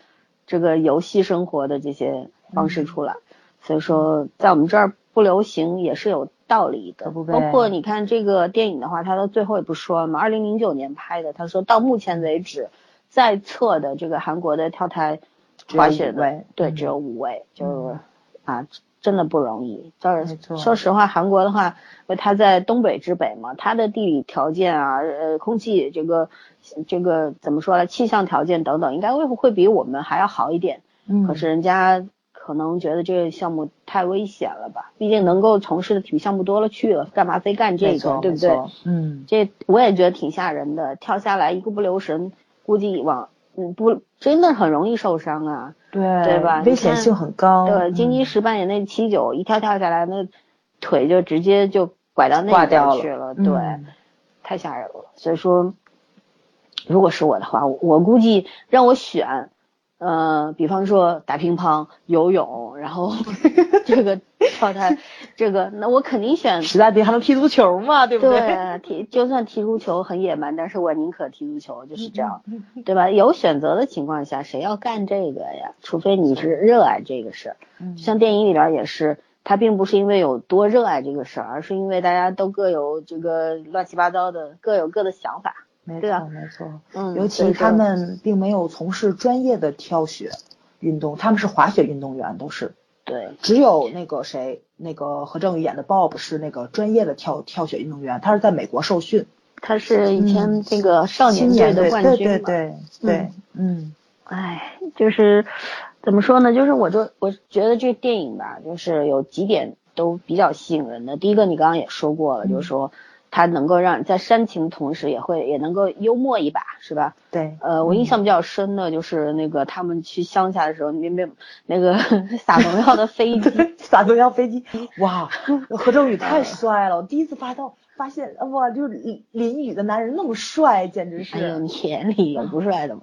这个游戏生活的这些方式出来。所以说，在我们这儿不流行也是有道理的。包括你看这个电影的话，他到最后也不说了嘛，二零零九年拍的，他说到目前为止，在册的这个韩国的跳台滑雪的，对，嗯只有五位，就是啊，真的不容易。就是说实话，韩国的话，因为它在东北之北嘛，它的地理条件啊，呃，空气这个这个怎么说呢，气象条件等等，应该会会比我们还要好一点。嗯可是人家可能觉得这个项目太危险了吧？毕竟能够从事的体育项目多了去了，干嘛非干这个，对不对？嗯，这我也觉得挺吓人的，跳下来一个不留神，估计往嗯不真的很容易受伤啊。对对吧危险性很高。对，金鸡嗯石扮演那七九一跳跳下来，那腿就直接就拐到那边去了，嗯对，太吓人了。所以说，如果是我的话，我我估计让我选，呃，比方说打乒乓、游泳，然后 这个跳台，这个那我肯定选。实在不行还能踢足球嘛，对不对？对，踢就算踢足球很野蛮，但是我宁可踢足球，就是这样，嗯对吧？有选择的情况下，谁要干这个呀？除非你是热爱这个事儿。嗯像电影里边也是，他并不是因为有多热爱这个事儿，而是因为大家都各有这个乱七八糟的，各有各的想法。没对啊错没错。嗯，尤其他们并没有从事专业的跳雪运动，他们是滑雪运动员，都是。对只有那个谁，那个何正宇演的 Bob 是那个专业的跳跳雪运动员，他是在美国受训。他是以前嗯这个少年的冠军嘛。对对对，嗯唉，就是怎么说呢？就是我就我觉得这电影吧，就是有几点都比较吸引人的。第一个，你刚刚也说过了，嗯就是说它能够让你在煽情的同时，也会也能够幽默一把，是吧？对，呃，我印象比较深的就是那个他们去乡下的时候，那边那个 撒农药的飞机，撒农药飞机，哇，何正宇太帅了！我第一次发到发现，哇，就是淋淋雨的男人那么帅，简直哎呦，是。你眼里有不帅的吗？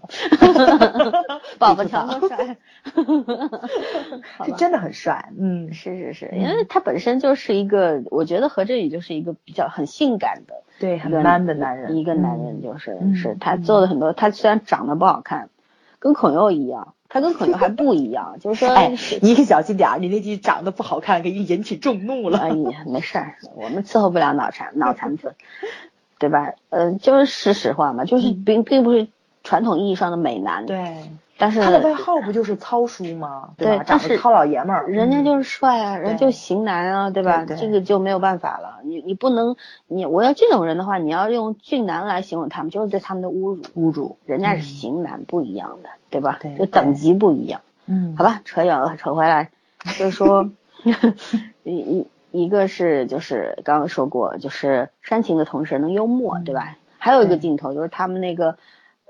宝宝强多帅，是真的很帅，嗯，是是是，嗯。因为他本身就是一个，我觉得何振宇就是一个比较很性感的对，很 man 的男人，一个男人嗯就是、嗯是他做的很多，他虽然长得不好看，跟孔佑一样，他跟可能还不一样，就是说，哎，你可小心点儿，你那句长得不好看，给你引起众怒了。哎呀，没事儿，我们伺候不了脑残脑残粉，对吧？呃，就是实实话嘛，就是并并不是传统意义上的美男，，嗯对，但是他的外号不就是糙叔吗？吧？对但是长得糙老爷们儿，嗯人家就是帅啊，人对就型男啊，对吧？这个就没有办法了。你你不能，你我要这种人的话，你要用俊男来形容他们，就是对他们的侮辱。侮辱，人家是嗯型男，不一样的，对吧？对就等级不一样。嗯，好吧，扯远了，扯回来，就是说，一一一个是就是刚刚说过，就是煽情的同时能幽默，对吧？还有一个镜头就是他们那个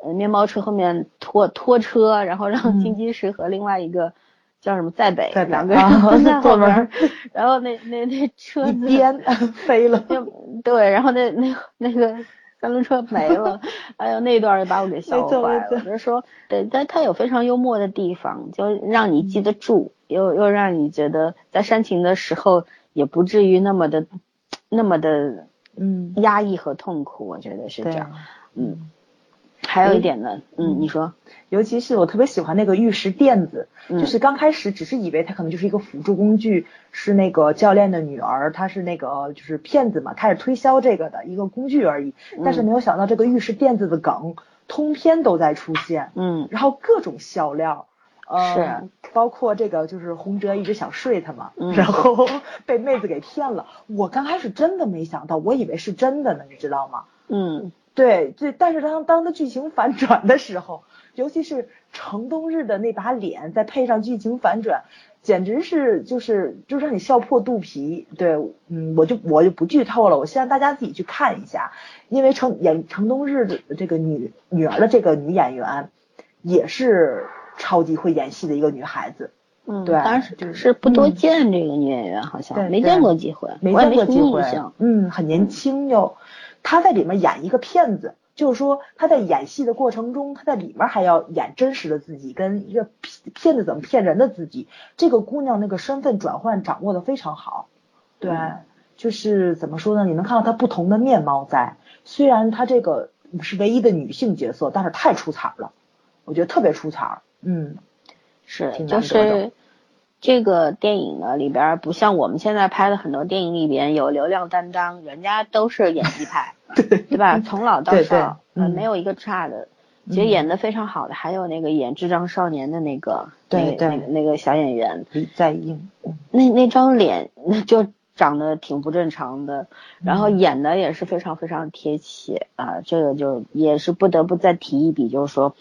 呃面包车后面拖拖车，然后让嗯。金鸡石和另外一个叫什么在北两个人啊都在 后边，然后那那那车颠飞了，就对，然后那那那个三轮车没了，哎呦那段儿也把我给笑坏了。就是说，对，但他有非常幽默的地方，就让你记得住，又又让你觉得在煽情的时候也不至于那么的那么的嗯，压抑和痛苦，我觉得是这样。，嗯，还有一点呢，嗯，你说，尤其是我特别喜欢那个玉石垫子，嗯。就是刚开始只是以为它可能就是一个辅助工具，是那个教练的女儿，她是那个就是骗子嘛，开始推销这个的一个工具而已。但是没有想到这个玉石垫子的梗通篇都在出现，嗯。然后各种笑料，呃，是，包括这个就是洪哲一直想睡她嘛，嗯。然后被妹子给骗了。我刚开始真的没想到，我以为是真的呢，你知道吗？嗯对对，但是当当它剧情反转的时候，尤其是程冬日的那把脸，再配上剧情反转，简直是就是就让你笑破肚皮。对，嗯，我就我就不剧透了，我希望大家自己去看一下，因为程演程冬日的这个女女儿的这个女演员，也是超级会演戏的一个女孩子，嗯，对当时就是是不多嗯见这个女演员，好像对没见过几回，没见过机会么印象。，嗯，很年轻又，他在里面演一个骗子，就是说他在演戏的过程中，他在里面还要演真实的自己，跟一个骗骗子怎么骗人的自己。这个姑娘那个身份转换掌握的非常好，对，就是怎么说呢？你能看到她不同的面貌在，虽然她这个是唯一的女性角色，但是太出彩了，我觉得特别出彩，嗯，是，挺就难得的是这个电影呢里边儿不像我们现在拍的很多电影里边有流量担当，人家都是演技派，对吧？从老到少，呃，嗯没有一个差的。其实嗯演的非常好的，还有那个演智障少年的那个，那个对对那个那个小演员，李在英，嗯那那张脸那就长得挺不正常的，然后演的也是非常非常贴切啊，这个就也是不得不再提一笔，就是说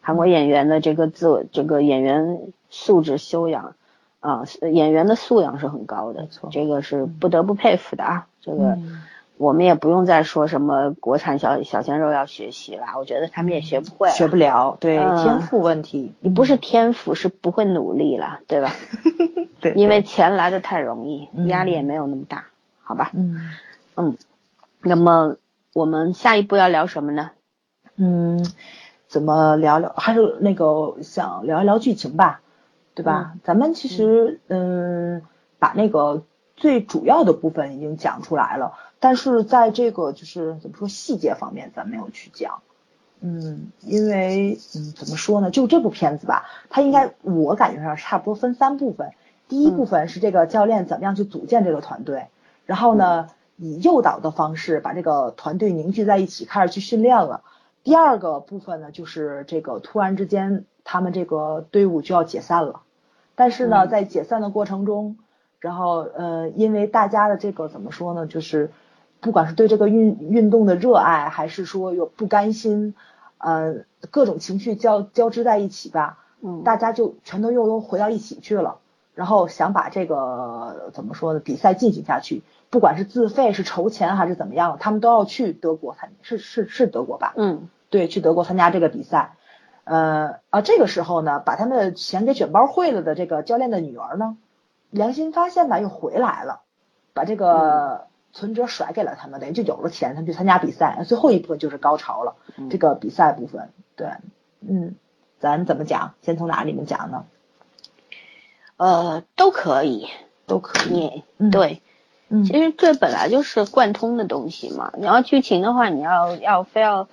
韩国演员的这个自我这个演员素质修养啊，演员的素养是很高的这个是不得不佩服的啊，这个。嗯我们也不用再说什么国产小小鲜肉要学习啦，我觉得他们也学不会啦，学不了，对，嗯天赋问题，你不是天赋，是不会努力了，对吧？对，因为钱来的太容易，嗯压力也没有那么大，好吧？嗯。嗯，那么我们下一步要聊什么呢？嗯，怎么聊聊？还是那个想聊一聊剧情吧，对吧？咱们其实嗯，把那个最主要的部分已经讲出来了，但是在这个就是怎么说细节方面，咱没有去讲。嗯，因为嗯，怎么说呢？就这部片子吧，它应该我感觉上差不多分三部分。第一部分是这个教练怎么样去组建这个团队，然后呢，以诱导的方式把这个团队凝聚在一起，开始去训练了。第二个部分呢，就是这个突然之间他们这个队伍就要解散了，但是呢，嗯在解散的过程中，然后呃，因为大家的这个怎么说呢，就是不管是对这个运运动的热爱，还是说有不甘心，呃，各种情绪交交织在一起吧，嗯大家就全都又都回到一起去了，然后想把这个怎么说呢，比赛进行下去，不管是自费是筹钱还是怎么样，他们都要去德国参，是是是德国吧？嗯对，去德国参加这个比赛。呃啊，这个时候呢，把他们的钱给卷包会了的这个教练的女儿呢，良心发现吧，又回来了，把这个存折甩给了他们，等于就有了钱，他们去参加比赛。最后一部分就是高潮了，嗯这个比赛部分，对，嗯，咱怎么讲？先从哪里面讲呢？呃都可以，都可以。嗯对，嗯其实这本来就是贯通的东西嘛。你要剧情的话，你要要非要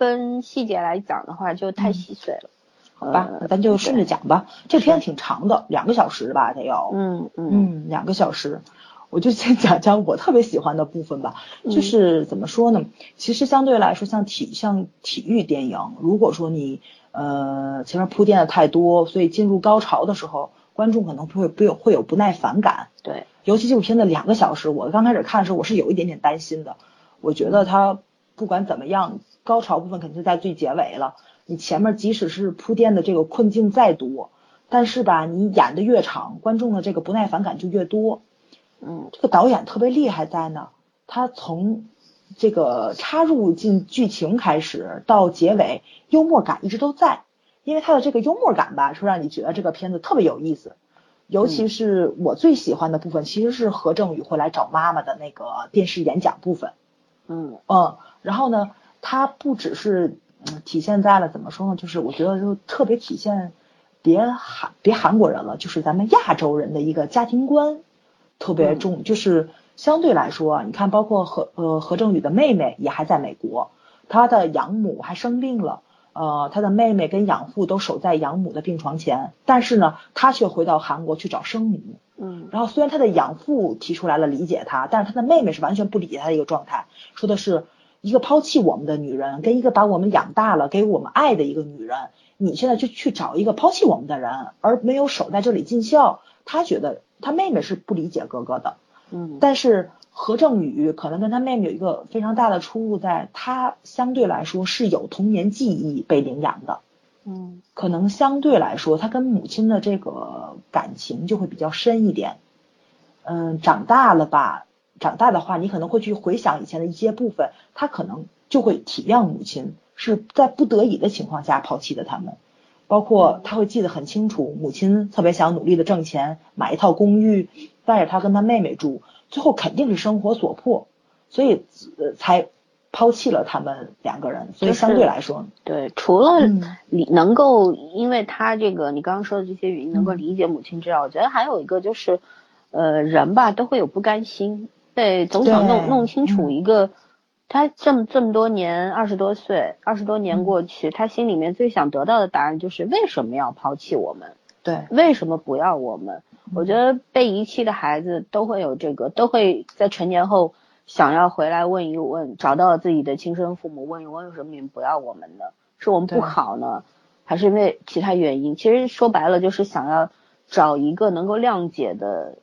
分细节来讲的话，就太细碎了。好吧，那咱就顺着讲吧。这片挺长的，两个小时吧，得有。嗯嗯嗯，两个小时，我就先讲讲我特别喜欢的部分吧。嗯就是怎么说呢？其实相对来说，像体像体育电影，如果说你呃前面铺垫的太多，所以进入高潮的时候，观众可能会不有会有不耐烦感。对，尤其这部片子两个小时，我刚开始看的时候，我是有一点点担心的。我觉得它不管怎么样，高潮部分肯定是在最结尾了。你前面即使是铺垫的这个困境再多，但是吧，你演的越长，观众的这个不耐烦感就越多。嗯这个导演特别厉害在呢，他从这个插入进剧情开始到结尾，幽默感一直都在，因为他的这个幽默感吧，说让你觉得这个片子特别有意思。尤其是我最喜欢的部分，其实是何正宇会来找妈妈的那个电视演讲部分。嗯嗯，然后呢，它不只是嗯体现在了怎么说呢，就是我觉得就特别体现别韩别韩国人了，就是咱们亚洲人的一个家庭观特别重，就是相对来说啊，你看包括何呃何正宇的妹妹也还在美国，他的养母还生病了。呃，他的妹妹跟养父都守在养母的病床前，但是呢，他却回到韩国去找生母。嗯然后虽然他的养父提出来了理解他，但是他的妹妹是完全不理解他的一个状态，说的是一个抛弃我们的女人，跟一个把我们养大了、给我们爱的一个女人，你现在就去找一个抛弃我们的人，而没有守在这里尽孝。他觉得他妹妹是不理解哥哥的，嗯，但是何正宇可能跟他妹妹有一个非常大的出入，在他相对来说是有童年记忆被领养的，嗯可能相对来说他跟母亲的这个感情就会比较深一点。嗯，长大了吧，长大的话，你可能会去回想以前的一些部分，他可能就会体谅母亲是在不得已的情况下抛弃的他们。包括他会记得很清楚，母亲特别想努力的挣钱，买一套公寓，带着他跟他妹妹住，最后肯定是生活所迫，所以呃才抛弃了他们两个人。所以相对来说，对，除了你能够，因为他这个你刚刚说的这些原因能够嗯理解母亲之外，我觉得还有一个就是，呃，人吧都会有不甘心，对，总想弄弄清楚嗯一个，他这么这么多年，二十多岁，二十多年嗯过去，他心里面最想得到的答案就是为什么要抛弃我们？对，为什么不要我们？我觉得被遗弃的孩子都会有这个，都会在成年后想要回来问一问，找到自己的亲生父母，问一问为什么你们不要我们呢？是我们不对好呢，还是因为其他原因？其实说白了就是想要找一个能够谅解的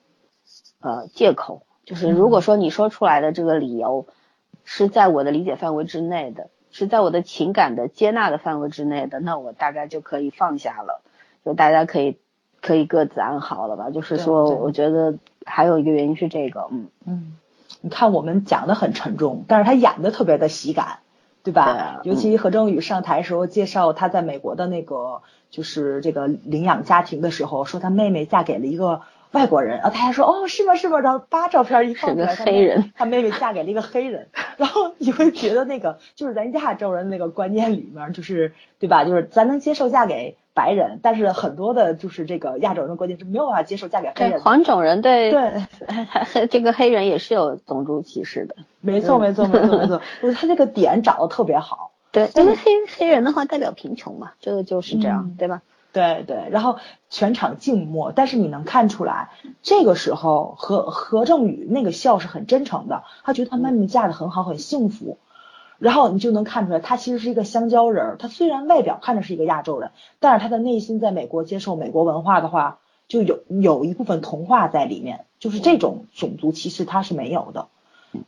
呃借口，就是如果说你说出来的这个理由是在我的理解范围之内的，是在我的情感的接纳的范围之内的，那我大概就可以放下了。就大家可以可以各自安好了吧。就是说，我觉得还有一个原因是这个，嗯，嗯，你看我们讲的很沉重，但是他演的特别的喜感，对吧？对啊尤其何正宇上台时候介绍他在美国的那个就是这个领养家庭的时候，说他妹妹嫁给了一个外国人，然后他还说哦是吗是吗，然后扒照片一放出来，是黑人他妹妹嫁给了一个黑人，然后你会觉得那个就是咱亚洲人那个观念里面，就是对吧？就是咱能接受嫁给白人，但是很多的就是这个亚洲人的观念是没有办法接受嫁给黑人的。黄种人对对，这个黑人也是有种族歧视的。没错，没错，没错，没错，就是他这个点找的特别好。对，因为黑黑人的话代表贫穷嘛，这个就是这样，嗯对吧？对对，然后全场静默，但是你能看出来，这个时候何何正宇那个笑是很真诚的，他觉得他妹妹嫁的很好，很幸福。然后你就能看出来，他其实是一个香蕉人儿。他虽然外表看着是一个亚洲人，但是他的内心在美国接受美国文化的话，就有有一部分童话在里面，就是这种种族歧视他是没有的。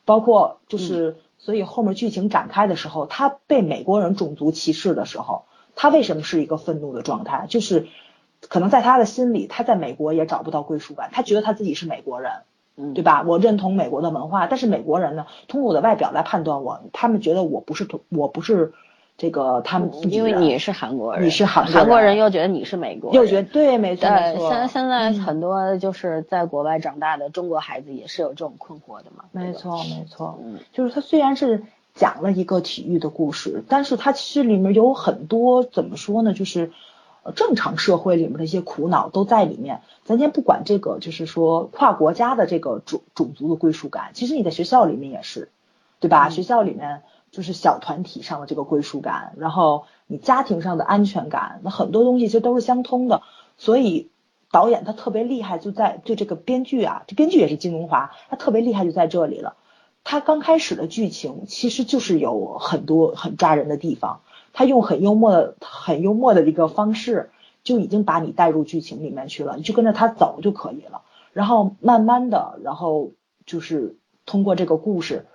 包括就是，所以后面剧情展开的时候，他被美国人种族歧视的时候，他为什么是一个愤怒的状态？就是可能在他的心里，他在美国也找不到归属感，他觉得他自己是美国人，嗯，对吧？我认同美国的文化，但是美国人呢，通过我的外表来判断我，他们觉得我不是同，我不是这个他们因为你是韩国人，你是韩国人。韩国人又觉得你是美国人，又觉得对，没错没对，错，现在现在嗯。很多就是在国外长大的中国孩子也是有这种困惑的嘛。没，错没错，嗯，就是他虽然是讲了一个体育的故事，但是它其实里面有很多怎么说呢，就是呃正常社会里面的一些苦恼都在里面。咱先不管这个，就是说跨国家的这个种种族的归属感，其实你在学校里面也是，对吧？嗯学校里面就是小团体上的这个归属感，然后你家庭上的安全感，那很多东西其实都是相通的。所以导演他特别厉害，就在对这个编剧啊，这编剧也是金荣华，他特别厉害就在这里了。他刚开始的剧情其实就是有很多很抓人的地方，他用很幽默的、很幽默的一个方式，就已经把你带入剧情里面去了，你就跟着他走就可以了。然后慢慢的，然后就是通过这个故事，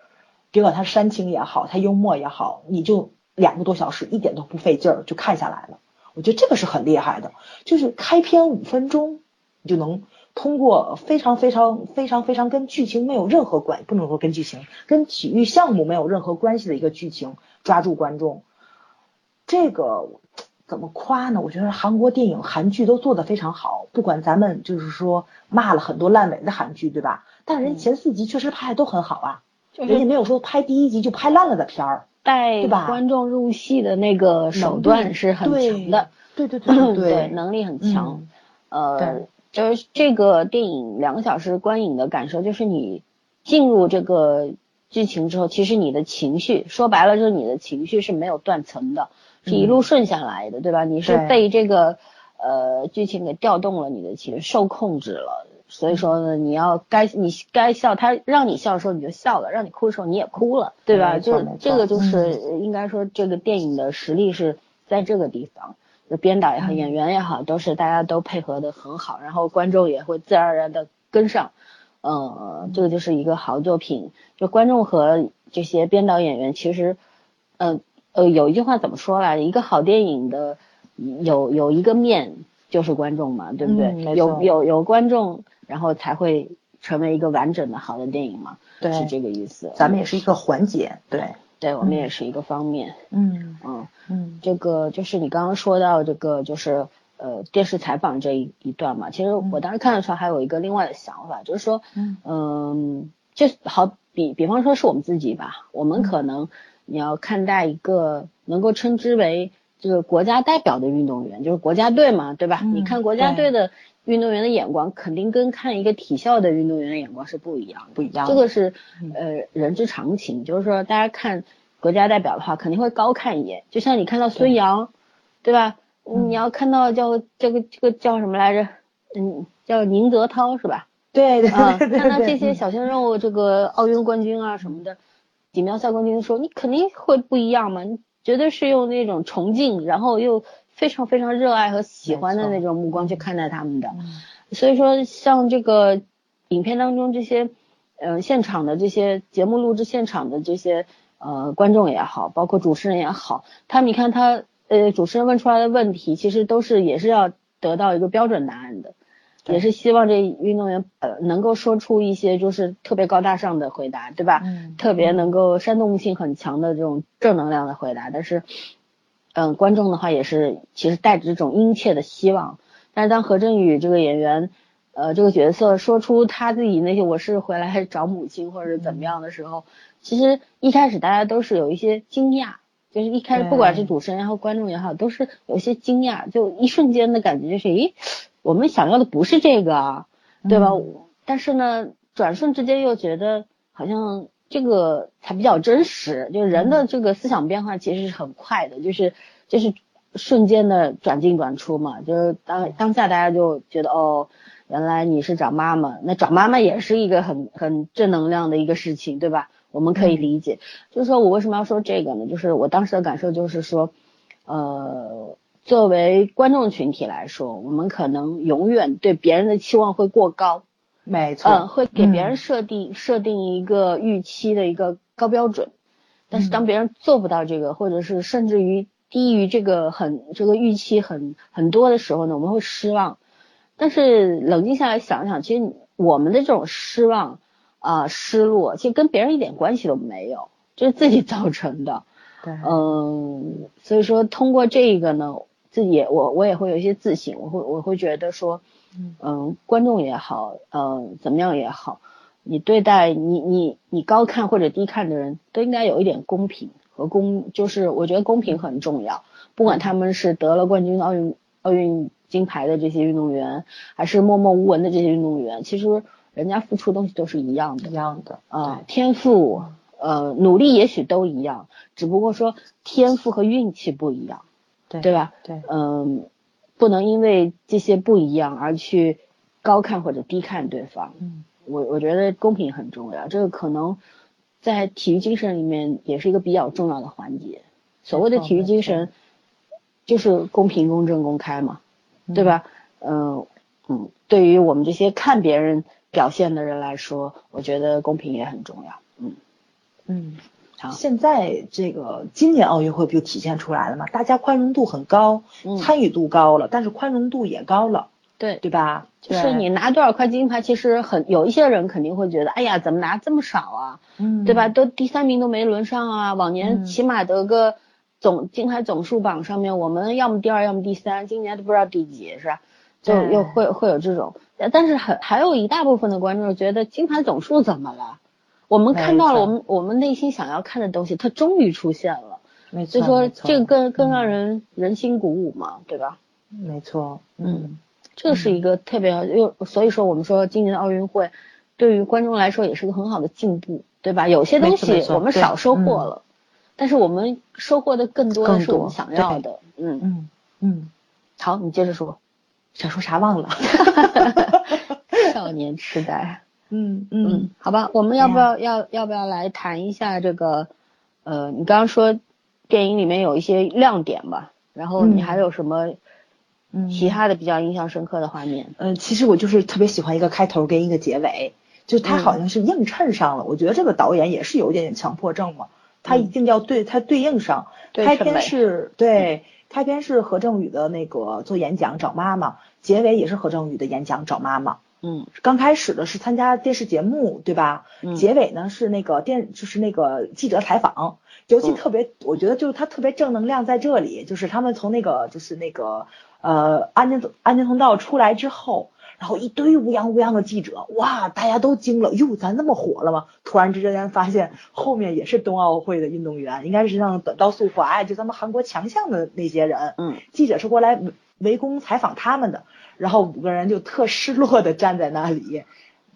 别管它煽情也好，它幽默也好，你就两个多小时一点都不费劲儿就看下来了。我觉得这个是很厉害的，就是开篇五分钟你就能通过非常非常非常非常跟剧情没有任何关，不能说跟剧情跟体育项目没有任何关系的一个剧情抓住观众。这个怎么夸呢？我觉得韩国电影、韩剧都做得非常好，不管咱们就是说骂了很多烂尾的韩剧，对吧？但人前四集确实拍的都很好啊，就是人家没有说拍第一集就拍烂了的片儿，带对观众入戏的那个手段是很强的，对对对对 对，能力很强。嗯呃对，就是这个电影两个小时观影的感受，就是你进入这个剧情之后，其实你的情绪说白了就是你的情绪是没有断层的，是一路顺下来的，对吧？你是被这个呃剧情给调动了你的情绪，受控制了。所以说呢，你要该你该笑，他让你笑的时候你就笑了，让你哭的时候你也哭了，对吧？就这个就是应该说这个电影的实力是在这个地方。就编导也好，嗯演员也好，都是大家都配合的很好，然后观众也会自然而然的跟上。呃，这个就是一个好作品。就观众和这些编导演员，其实，呃呃，有一句话怎么说来着？一个好电影的有有一个面就是观众嘛，对不对？嗯有有有观众，然后才会成为一个完整的好的电影嘛，对是这个意思。咱们也是一个环节，对，对，我们也是一个方面。嗯嗯，嗯这个就是你刚刚说到这个，就是呃电视采访这一一段嘛。其实我当时看的时候还有一个另外的想法，就是说，嗯嗯，就好比比方说是我们自己吧，我们可能你要看待一个能够称之为这个国家代表的运动员，就是国家队嘛，对吧？嗯你看国家队的运动员的眼光，肯定跟看一个体校的运动员的眼光是不一样的。不一样，这个是嗯呃人之常情，就是说大家看国家代表的话，肯定会高看一眼。就像你看到孙杨，对吧？嗯你要看到叫这个这个叫什么来着？嗯，叫宁泽涛是吧？对对啊，对对，看到这些小鲜肉，这个奥运冠军啊什么的，锦标赛冠军的时候，你肯定会不一样嘛。你绝对是用那种崇敬，然后又非常非常热爱和喜欢的那种目光去看待他们的。嗯。所以说，像这个影片当中这些，呃，现场的这些节目录制现场的这些呃观众也好，包括主持人也好，他们你看他呃主持人问出来的问题，其实都是也是要得到一个标准答案的，也是希望这运动员呃能够说出一些就是特别高大上的回答，对吧？嗯。特别能够煽动性很强的这种正能量的回答，但是，嗯，观众的话也是其实带着这种殷切的希望。但是当何振宇这个演员，呃，这个角色说出他自己那些我是回来找母亲或者怎么样的时候，其实一开始大家都是有一些惊讶，就是一开始不管是主持人也好，观众也好，都是有些惊讶，就一瞬间的感觉就是，咦，我们想要的不是这个啊，对吧？嗯但是呢，转瞬之间又觉得好像这个才比较真实，就是人的这个思想变化其实是很快的，就是就是瞬间的转进转出嘛，就是当当下大家就觉得哦，原来你是找妈妈，那找妈妈也是一个很很正能量的一个事情，对吧？我们可以理解。就是说我为什么要说这个呢？就是我当时的感受就是说，呃，作为观众群体来说，我们可能永远对别人的期望会过高。没错，嗯，会给别人嗯设定、设定一个预期的一个高标准，但是嗯当别人做不到这个，或者是甚至于低于这个很这个预期很很多的时候呢，我们会失望。但是冷静下来想想，其实我们的这种失望啊、失落，其实跟别人一点关系都没有，这是自己造成的。对，嗯，所以说通过这个呢，自己也我我也会有一些自省，我会我会觉得说，嗯嗯，观众也好，呃，怎么样也好，你对待你你你高看或者低看的人都应该有一点公平和公，就是我觉得公平很重要，不管他们是得了冠军奥运奥运金牌的这些运动员，还是默默无闻的这些运动员，其实人家付出的东西都是一样的一。样的啊、天赋，呃，努力也许都一样，只不过说天赋和运气不一样，对对吧？对，嗯，不能因为这些不一样而去高看或者低看对方。嗯我我觉得公平很重要，这个可能在体育精神里面也是一个比较重要的环节。所谓的体育精神，就是公平、公正、公开嘛，对吧？嗯嗯，对于我们这些看别人表现的人来说，我觉得公平也很重要。嗯，嗯。好，现在这个今年奥运会不就体现出来了吗？大家宽容度很高，嗯参与度高了，但是宽容度也高了，对，对吧？就是你拿多少块金牌，其实很有一些人肯定会觉得，哎呀，怎么拿这么少啊？嗯，对吧？？都第三名都没轮上啊，往年嗯起码得个总金牌总数榜上面，我们要么第二，要么第三，今年都不知道第几，是吧？就又会会有这种，呃但是很还有一大部分的观众觉得金牌总数怎么了？我们看到了我们我们内心想要看的东西，它终于出现了，没错，所以说这个更更让嗯人人心鼓舞嘛，对吧？没错，嗯，这是一个特别又，所以说我们说今年的奥运会对于观众来说也是个很好的进步，对吧？有些东西我们少收获嗯了，但是我们收获的更多的是我们想要的。嗯，嗯嗯，好，你接着说。想说啥忘了，少年痴呆。嗯嗯，好吧，我们要不要要要不要来谈一下这个？呃，你刚刚说电影里面有一些亮点吧？然后你嗯还有什么嗯其他的比较印象深刻的画面？嗯，其实我就是特别喜欢一个开头跟一个结尾，就他嗯好像是映衬上了。我觉得这个导演也是有一点点强迫症嘛，他一定要对他对应上。开篇是对，开篇是何正宇的那个做演讲找妈妈，结尾也是何正宇的演讲找妈妈。嗯刚开始的是参加电视节目，对吧？嗯结尾呢是那个电，就是那个记者采访，尤其嗯特别，我觉得就是他特别正能量在这里，就是他们从那个就是那个呃安全安全通道出来之后，然后一堆乌泱乌泱的记者，哇，大家都惊了，哟，咱那么火了吗？突然之间发现后面也是冬奥会的运动员，应该是像短道速滑呀，就咱们韩国强项的那些人，嗯记者是过来围围攻采访他们的，然后五个人就特失落的站在那里，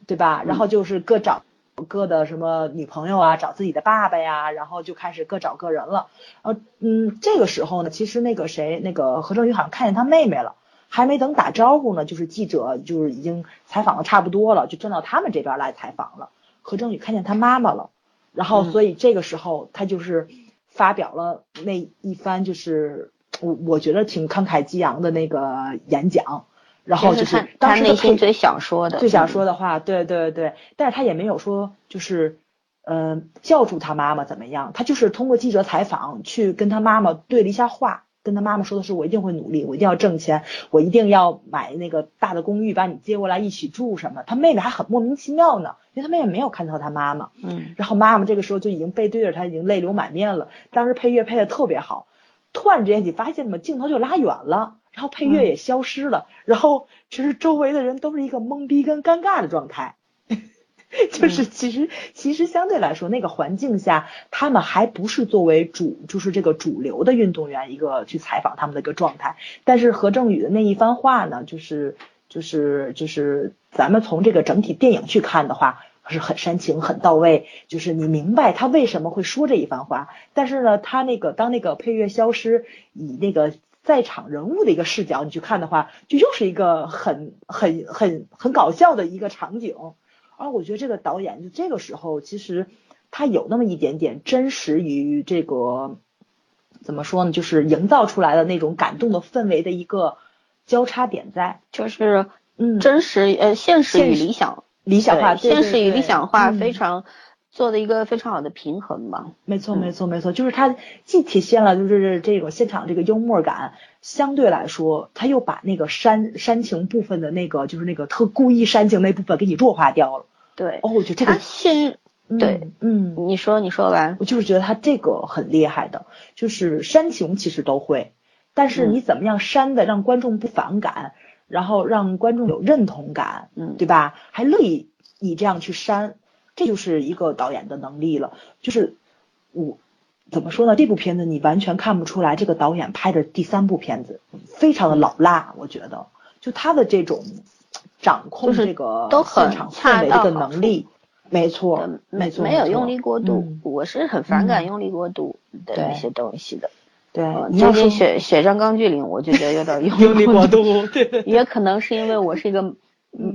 对吧？然后就是各找各的什么女朋友啊，找自己的爸爸呀，然后就开始各找各人了。然后嗯，这个时候呢，其实那个谁，那个何正宇好像看见他妹妹了。还没等打招呼呢，就是记者就是已经采访的差不多了，就转到他们这边来采访了。何正宇看见他妈妈了，然后嗯所以这个时候他就是发表了那一番就是我我觉得挺慷慨激昂的那个演讲，然后就是当时的配内心最想说的，最想嗯说的话，对对对，但是他也没有说就是，呃，叫住他妈妈怎么样，他就是通过记者采访去跟他妈妈对了一下话，跟他妈妈说的是我一定会努力，我一定要挣钱，我一定要买那个大的公寓把你接过来一起住什么。他妹妹还很莫名其妙呢，因为他妹妹没有看到他妈妈，嗯然后妈妈这个时候就已经背对着他，已经泪流满面了。当时配乐配的特别好，突然之间你发现怎么镜头就拉远了，然后配乐也消失了，然后其实周围的人都是一个懵逼跟尴尬的状态。就是其实其实相对来说，那个环境下，他们还不是作为主，就是这个主流的运动员一个去采访他们的一个状态。但是何正宇的那一番话呢，就是就是就是咱们从这个整体电影去看的话，是很煽情、很到位，就是你明白他为什么会说这一番话。但是呢，他那个当那个配乐消失，以那个在场人物的一个视角你去看的话，就又是一个很很很很搞笑的一个场景。而我觉得这个导演就这个时候，其实他有那么一点点真实于这个怎么说呢，就是营造出来的那种感动的氛围的一个交叉点在。就是嗯，真实呃现实与理想，理想化，现实与理想化非。常做的一个非常好的平衡吧。没错，嗯没错，没错，就是它既体现了就是这种现场这个幽默感，相对来说，他又把那个煽煽情部分的那个就是那个特故意煽情那部分给你弱化掉了。对，哦，我觉得这个现嗯对，嗯，你说你说完，我就是觉得他这个很厉害的，就是煽情其实都会，但是嗯你怎么样煽的让观众不反感，然后让观众有认同感，嗯对吧？还乐意你这样去煽，这就是一个导演的能力了。就是我怎么说呢？这部片子你完全看不出来，这个导演拍的第三部片子非常的老辣，我觉得，就他的这种掌控这个都很现场恰氛围的个能力，没错嗯，没错，没没有用力过度嗯，我是很反感嗯用力过度的对那些东西的。对最近血血战钢锯岭，我就觉得有点用用力过度，对对也可能是因为我是一个嗯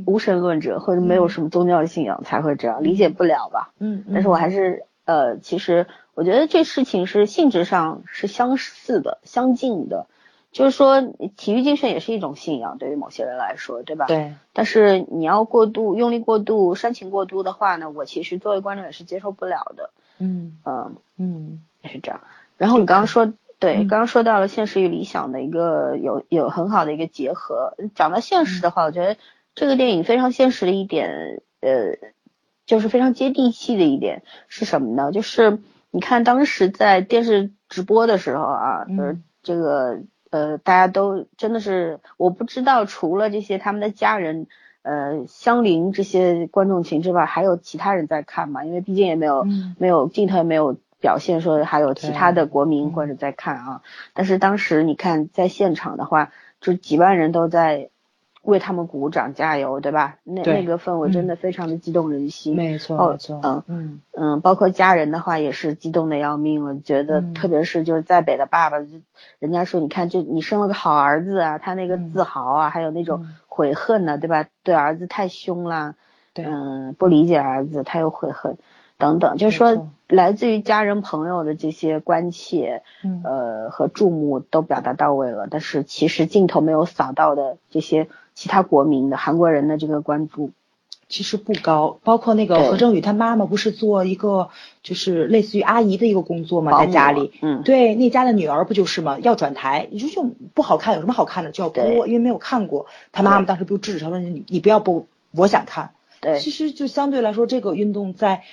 无神论者，或者没有什么宗教信仰才会这样，理解不了吧。嗯，但是我还是呃，其实我觉得这事情是性质上是相似的、相近的，就是说体育精神也是一种信仰，对于某些人来说，对吧？。对，但是你要过度、用力过度、煽情过度的话呢，我其实作为观众也是接受不了的。嗯嗯，嗯也是这样。然后你刚刚说，对，嗯刚刚说到了现实与理想的一个有有很好的一个结合。讲到现实的话，我觉得这个电影非常现实的一点，呃，就是非常接地气的一点是什么呢？就是你看当时在电视直播的时候啊，嗯就是这个呃，大家都真的是，我不知道除了这些他们的家人。呃，相邻这些观众群之外，还有其他人在看嘛？因为毕竟也没有、嗯没有镜头也没有表现说还有其他的国民嗯或者在看啊。但是当时你看在现场的话，就几万人都在为他们鼓掌加油，对吧？那那个氛围真的非常的激动人心。没错哦没错，嗯嗯。嗯，包括家人的话也是激动的要命，了觉得嗯。特别是就是在北的爸爸，就人家说你看，就你生了个好儿子啊，他那个嗯。自豪啊，还有那种嗯。悔恨呢、对吧？对儿子太凶了，对。嗯，不理解儿子，他又悔恨。等等，就是说来自于家人朋友的这些关切，嗯。呃和注目都表达到位了，但是其实镜头没有扫到的这些其他国民的韩国人的这个关注，其实不高，包括那个何正宇他妈妈不是做一个就是类似于阿姨的一个工作嘛？在家里，嗯对，那家的女儿不就是嘛？要转台，你说就不好看，有什么好看的就要播，因为没有看过。他妈妈当时不就制止他说你你不要播，我想看。对其实就相对来说，这个运动在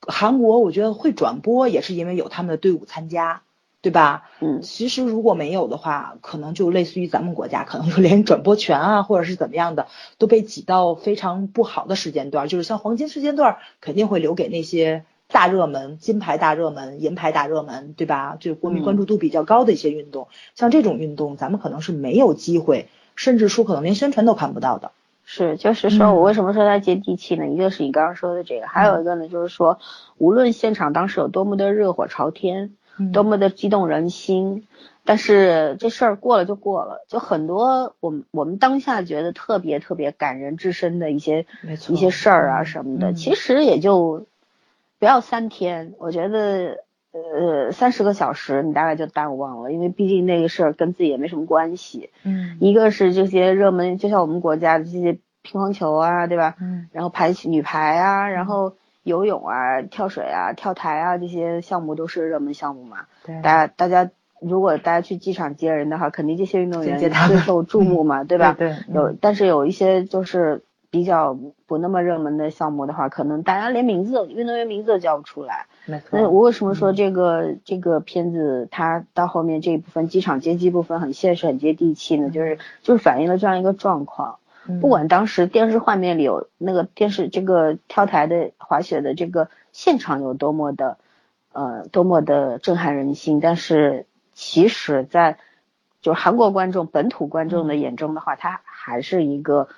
韩国，我觉得会转播，也是因为有他们的队伍参加，对吧？嗯其实如果没有的话，可能就类似于咱们国家，可能就连转播权啊，或者是怎么样的，都被挤到非常不好的时间段。就是像黄金时间段，肯定会留给那些大热门、金牌大热门、银牌大热门，对吧？就是国民嗯关注度比较高的一些运动，像这种运动，咱们可能是没有机会，甚至说可能连宣传都看不到的。是，就是说嗯我为什么说它接地气呢？一个是你刚刚说的这个，还有一个呢，就是说无论现场当时有多么的热火朝天，嗯多么的激动人心，但是这事儿过了就过了，就很多我们我们当下觉得特别特别感人至深的一些一些事儿啊嗯什么的，嗯其实也就不要三天，我觉得呃三十个小时你大概就淡忘了，因为毕竟那个事儿跟自己也没什么关系。嗯一个是这些热门，就像我们国家的这些乒乓球啊，对吧？嗯然后排女排啊，然后游泳啊、跳水啊、跳台啊这些项目都是热门项目嘛。对大家大家如果大家去机场接人的话，肯定这些运动员接他们最受注目嘛，对吧？对对嗯有，但是有一些就是比较不那么热门的项目的话，可能大家连名字运动员名字都叫不出来。没错。那我为什么嗯说这个、这个片子它到后面这一部分机场接机部分很现实、很接地气呢？就是就是反映了这样一个状况。嗯。不管当时电视画面里有那个电视这个跳台的滑雪的这个现场有多么的呃多么的震撼人心，但是其实在就是韩国观众本土观众的眼中的话，它还是一个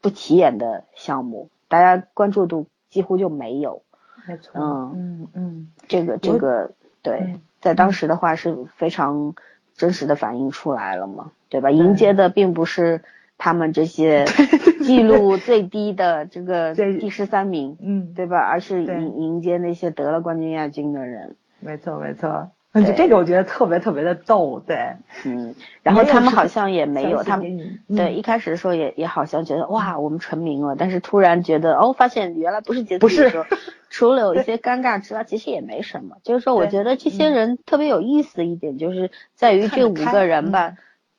不起眼的项目，大家关注度几乎就没有。没错。嗯。嗯嗯。这个这个对。嗯，在当时的话是非常真实的反映出来了嘛，对吧？迎接的并不是他们这些 记录最低的这个第十三名，嗯，对吧？而是迎迎接那些得了冠军亚军的人，没错没错。就这个我觉得特别特别的逗，对。嗯，然后他们好像也没有，他们对嗯一开始的时候也也好像觉得哇我们成名了，但是突然觉得哦发现原来不是节不是。除了有一些尴尬之外，其实也没什么。就是说，我觉得这些人特别有意思的一点，就是在于这五个人吧嗯，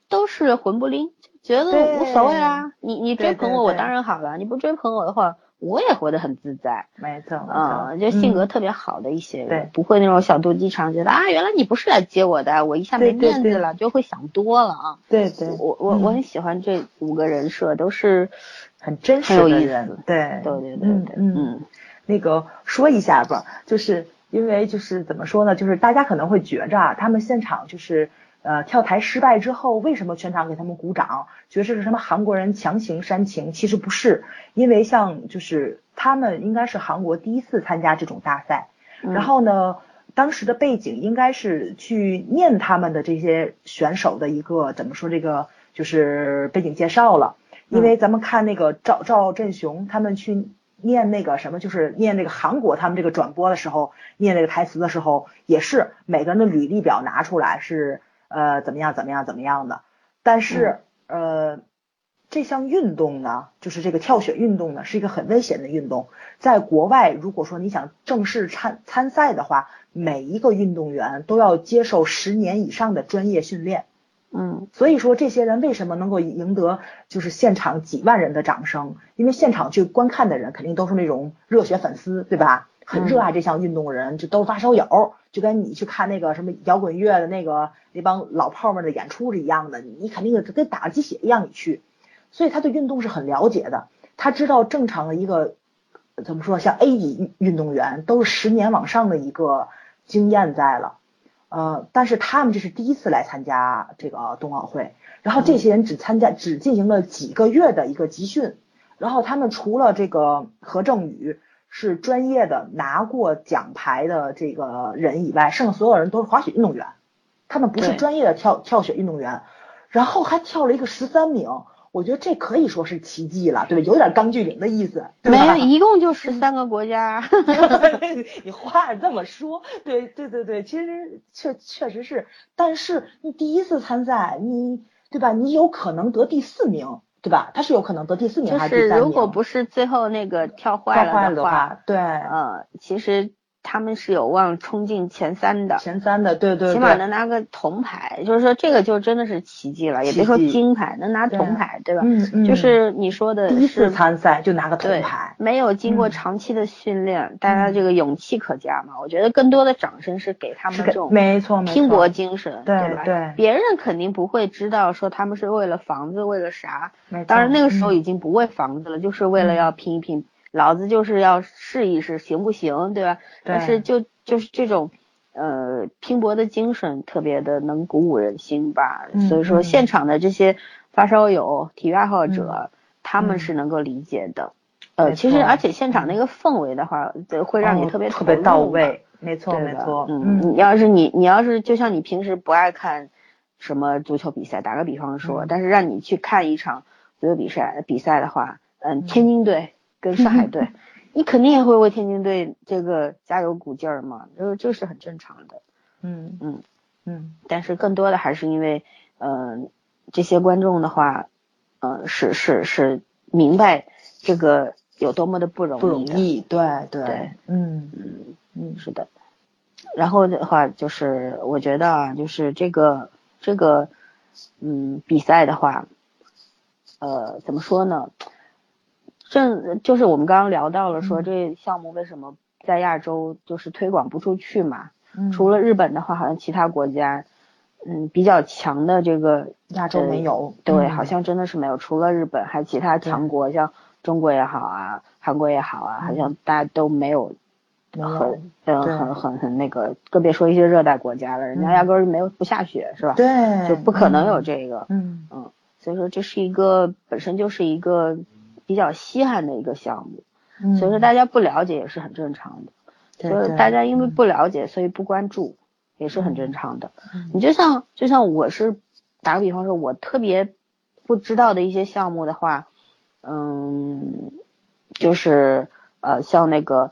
都是魂不吝，就觉得无所谓啊。你你追捧我，我当然好了；你不追捧我的话，我也活得很自在。没错没错。啊，就性格嗯特别好的一些人，对不会那种小肚鸡肠，觉得啊，原来你不是来接我的，我一下没面子了，就会想多了啊。对对，我我我嗯很喜欢这五个人设，都是很真实的人思，对对对对对，嗯嗯嗯那个说一下吧，就是因为就是怎么说呢，就是大家可能会觉着啊，他们现场就是呃跳台失败之后，为什么全场给他们鼓掌？觉得这是什么韩国人强行煽情？其实不是，因为像就是他们应该是韩国第一次参加这种大赛，嗯然后呢。当时的背景应该是去念他们的这些选手的一个怎么说这个就是背景介绍了，因为咱们看那个赵赵振雄他们去念那个什么，就是念那个韩国他们这个转播的时候，念那个台词的时候，也是每个人的履历表拿出来是呃怎么样怎么样怎么样的，但是、呃这项运动呢，就是这个跳雪运动呢，是一个很危险的运动，在国外如果说你想正式参参赛的话，每一个运动员都要接受十年以上的专业训练。嗯所以说，这些人为什么能够赢得就是现场几万人的掌声？因为现场去观看的人肯定都是那种热血粉丝，对吧？很热爱这项运动的人，就都是发烧友，就跟你去看那个什么摇滚乐的那个那帮老炮们的演出是一样的，你肯定跟打了鸡血一样你去。所以他对运动是很了解的，他知道正常的一个怎么说，像 A 级运动员都是十年往上的一个经验在了。呃，但是他们这是第一次来参加这个冬奥会，然后这些人只参加只进行了几个月的一个集训，然后他们除了这个何正宇是专业的拿过奖牌的这个人以外，剩下所有人都是滑雪运动员，他们不是专业的跳跳雪运动员，然后还跳了一个十三名，我觉得这可以说是奇迹了，对吧？有点钢锯岭的意思，对没有，一共就十三个国家。你话这么说，对对对对，其实确确实是，但是你第一次参赛，你对吧？你有可能得第四名，对吧？他是有可能得第四名还是第三名？如果不是最后那个跳坏了的话，对，呃，其实他们是有望冲进前三的。前三的，对对对，起码能拿个铜牌，就是说这个就真的是奇迹了，也别说金牌，能拿铜牌，对吧？嗯嗯，就是你说的第一次是参赛就拿个铜牌，没有经过嗯长期的训练，大家这个勇气可嘉嘛。我觉得更多的掌声是给他们这种没错没错，拼搏精神，对吧？对别人肯定不会知道说他们是为了房子，为了啥。当然那个时候嗯已经不为房子了，就是为了要拼一拼，老子就是要试一试行不行，对吧？但是就就是这种。呃，拼搏的精神特别的能鼓舞人心吧，嗯。所以说嗯。现场的这些发烧友、体育爱好者，他们嗯。是能够理解的。呃，其实而且现场那个氛围的话，对会让你哦特别特别到位，没错没错，嗯，你要是你你要是就像你平时不爱看什么足球比赛，打个比方说，嗯。但是让你去看一场足球比赛比赛的话，嗯，天津队跟上海 队，你肯定也会为天津队这个加油鼓劲儿嘛，这这是很正常的。嗯嗯嗯但是更多的还是因为，嗯、这些观众的话，呃、是是是明白这个有多么的不容易不容易，对对对，嗯嗯。嗯是的，然后的话就是我觉得啊，就是这个这个嗯比赛的话，呃怎么说呢？正就是我们刚刚聊到了说嗯。这项目为什么在亚洲就是推广不出去嘛？嗯，除了日本的话，好像其他国家嗯比较强的这个亚洲没有，对，嗯。好像真的是没有，除了日本，还有其他强国，像中国也好啊，韩国也好啊，好像大家都没有很呃很很很那个，更别说一些热带国家了，人家嗯。压根儿没有不下雪是吧？对，就不可能有这个，嗯。嗯，所以说这是一个本身就是一个比较稀罕的一个项目，嗯，所以说大家不了解也是很正常的，对对所以大家因为嗯。不了解，所以不关注也是很正常的。嗯。你就像就像我是打个比方说，我特别不知道的一些项目的话，嗯，就是呃像那个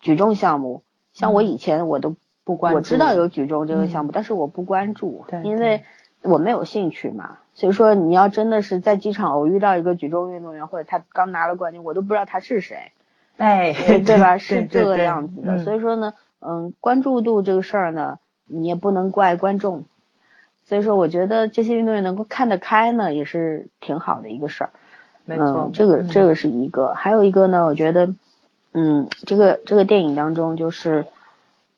举重项目，像我以前我都嗯不关注我知道有举重这个项目，嗯但是我不关注对，因为我没有兴趣嘛。所以说你要真的是在机场偶遇到一个举重运动员，或者他刚拿了冠军，我都不知道他是谁。哎，对吧？是这个样子的，嗯所以说呢，嗯，关注度这个事儿呢，你也不能怪观众，所以说我觉得这些运动员能够看得开呢，也是挺好的一个事儿。没错嗯，，这个嗯这个是一个，还有一个呢，我觉得，嗯，这个这个电影当中就是，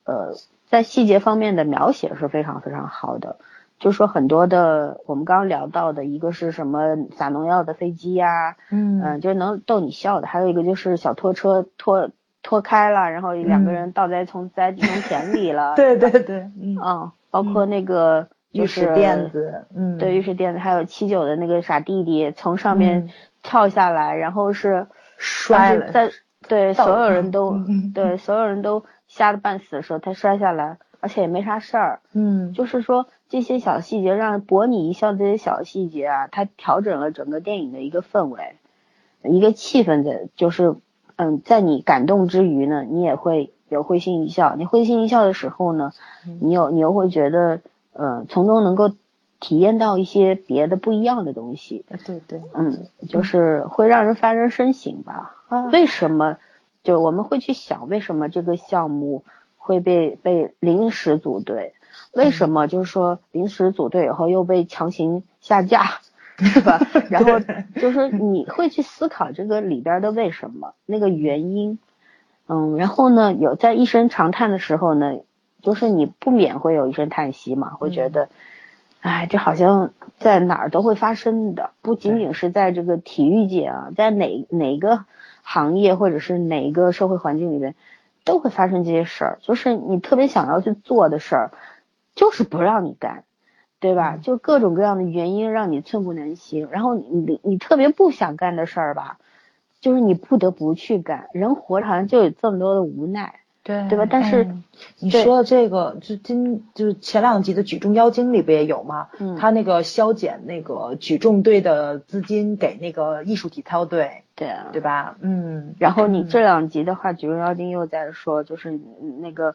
呃，在细节方面的描写是非常非常好的。就说很多的，我们刚刚聊到的一个是什么撒农药的飞机呀、嗯。嗯，就是能逗你笑的。还有一个就是小拖车拖拖开了，然后两个嗯。人倒栽从栽农田里了。对对对，嗯，嗯，包括那个玉石垫，子，嗯，对玉石垫子，还有七九的那个傻弟弟从上面嗯。跳下来，然后是摔了，在对所有人都对所有人都吓得半死的时候，他摔下来，而且也没啥事儿。嗯，就是说这些小细节让博你一笑，这些小细节啊，它调整了整个电影的一个氛围，一个气氛的，就是嗯，在你感动之余呢，你也会有会心一笑。你会心一笑的时候呢，你有你又会觉得，呃，从中能够体验到一些别的不一样的东西，对对，嗯，就是会让人发人深省吧。啊为什么？就我们会去想，为什么这个项目会被被临时组队？为什么就是说临时组队以后又被强行下架，是吧？然后就是说你会去思考这个里边的为什么那个原因，嗯，然后呢，有在一声长叹的时候呢，就是你不免会有一声叹息嘛，会觉得，哎，这好像在哪儿都会发生的，不仅仅是在这个体育界啊，在哪哪个行业或者是哪一个社会环境里边，都会发生这些事儿。就是你特别想要去做的事儿，就是不让你干，对吧？就各种各样的原因让你寸步难行，然后你你你特别不想干的事儿吧，就是你不得不去干。人活着好像就有这么多的无奈。对对吧但是嗯你说的这个，就今就是前两集的《举重妖精》里不也有吗？嗯他那个削减那个举重队的资金给那个艺术体操队，对啊，对吧？嗯，然后你嗯这两集的话，《举重妖精》又在说，就是嗯那个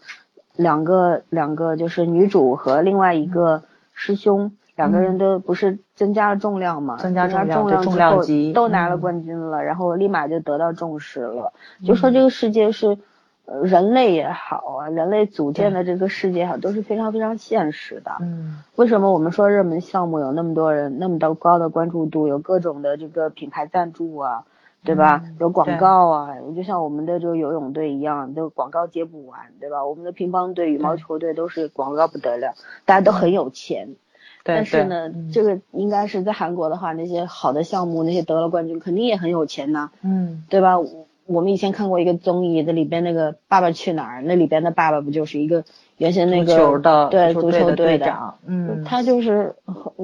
两个两个就是女主和另外一个师兄，两个人都不是增加了重量嘛，嗯增加重重量都拿了嗯冠军了，然后立马就得到重视了。就说这个世界是。呃，人类也好啊，人类组建的这个世界也好，都是非常非常现实的。嗯为什么我们说热门项目有那么多人，那么的高的关注度，有各种的这个品牌赞助啊，对吧？嗯有广告啊，就像我们的这个游泳队一样，这个广告接不完，对吧？我们的乒乓队、羽毛球队都是广告不得了，大家都很有钱。对但是呢，这个应该是在韩国的话，那些好的项目，那些得了冠军，肯定也很有钱呐，嗯对吧？我我们以前看过一个综艺，那里边那个《爸爸去哪儿》，那里边的爸爸不就是一个原先那足个球的对足足球队长，嗯，他就是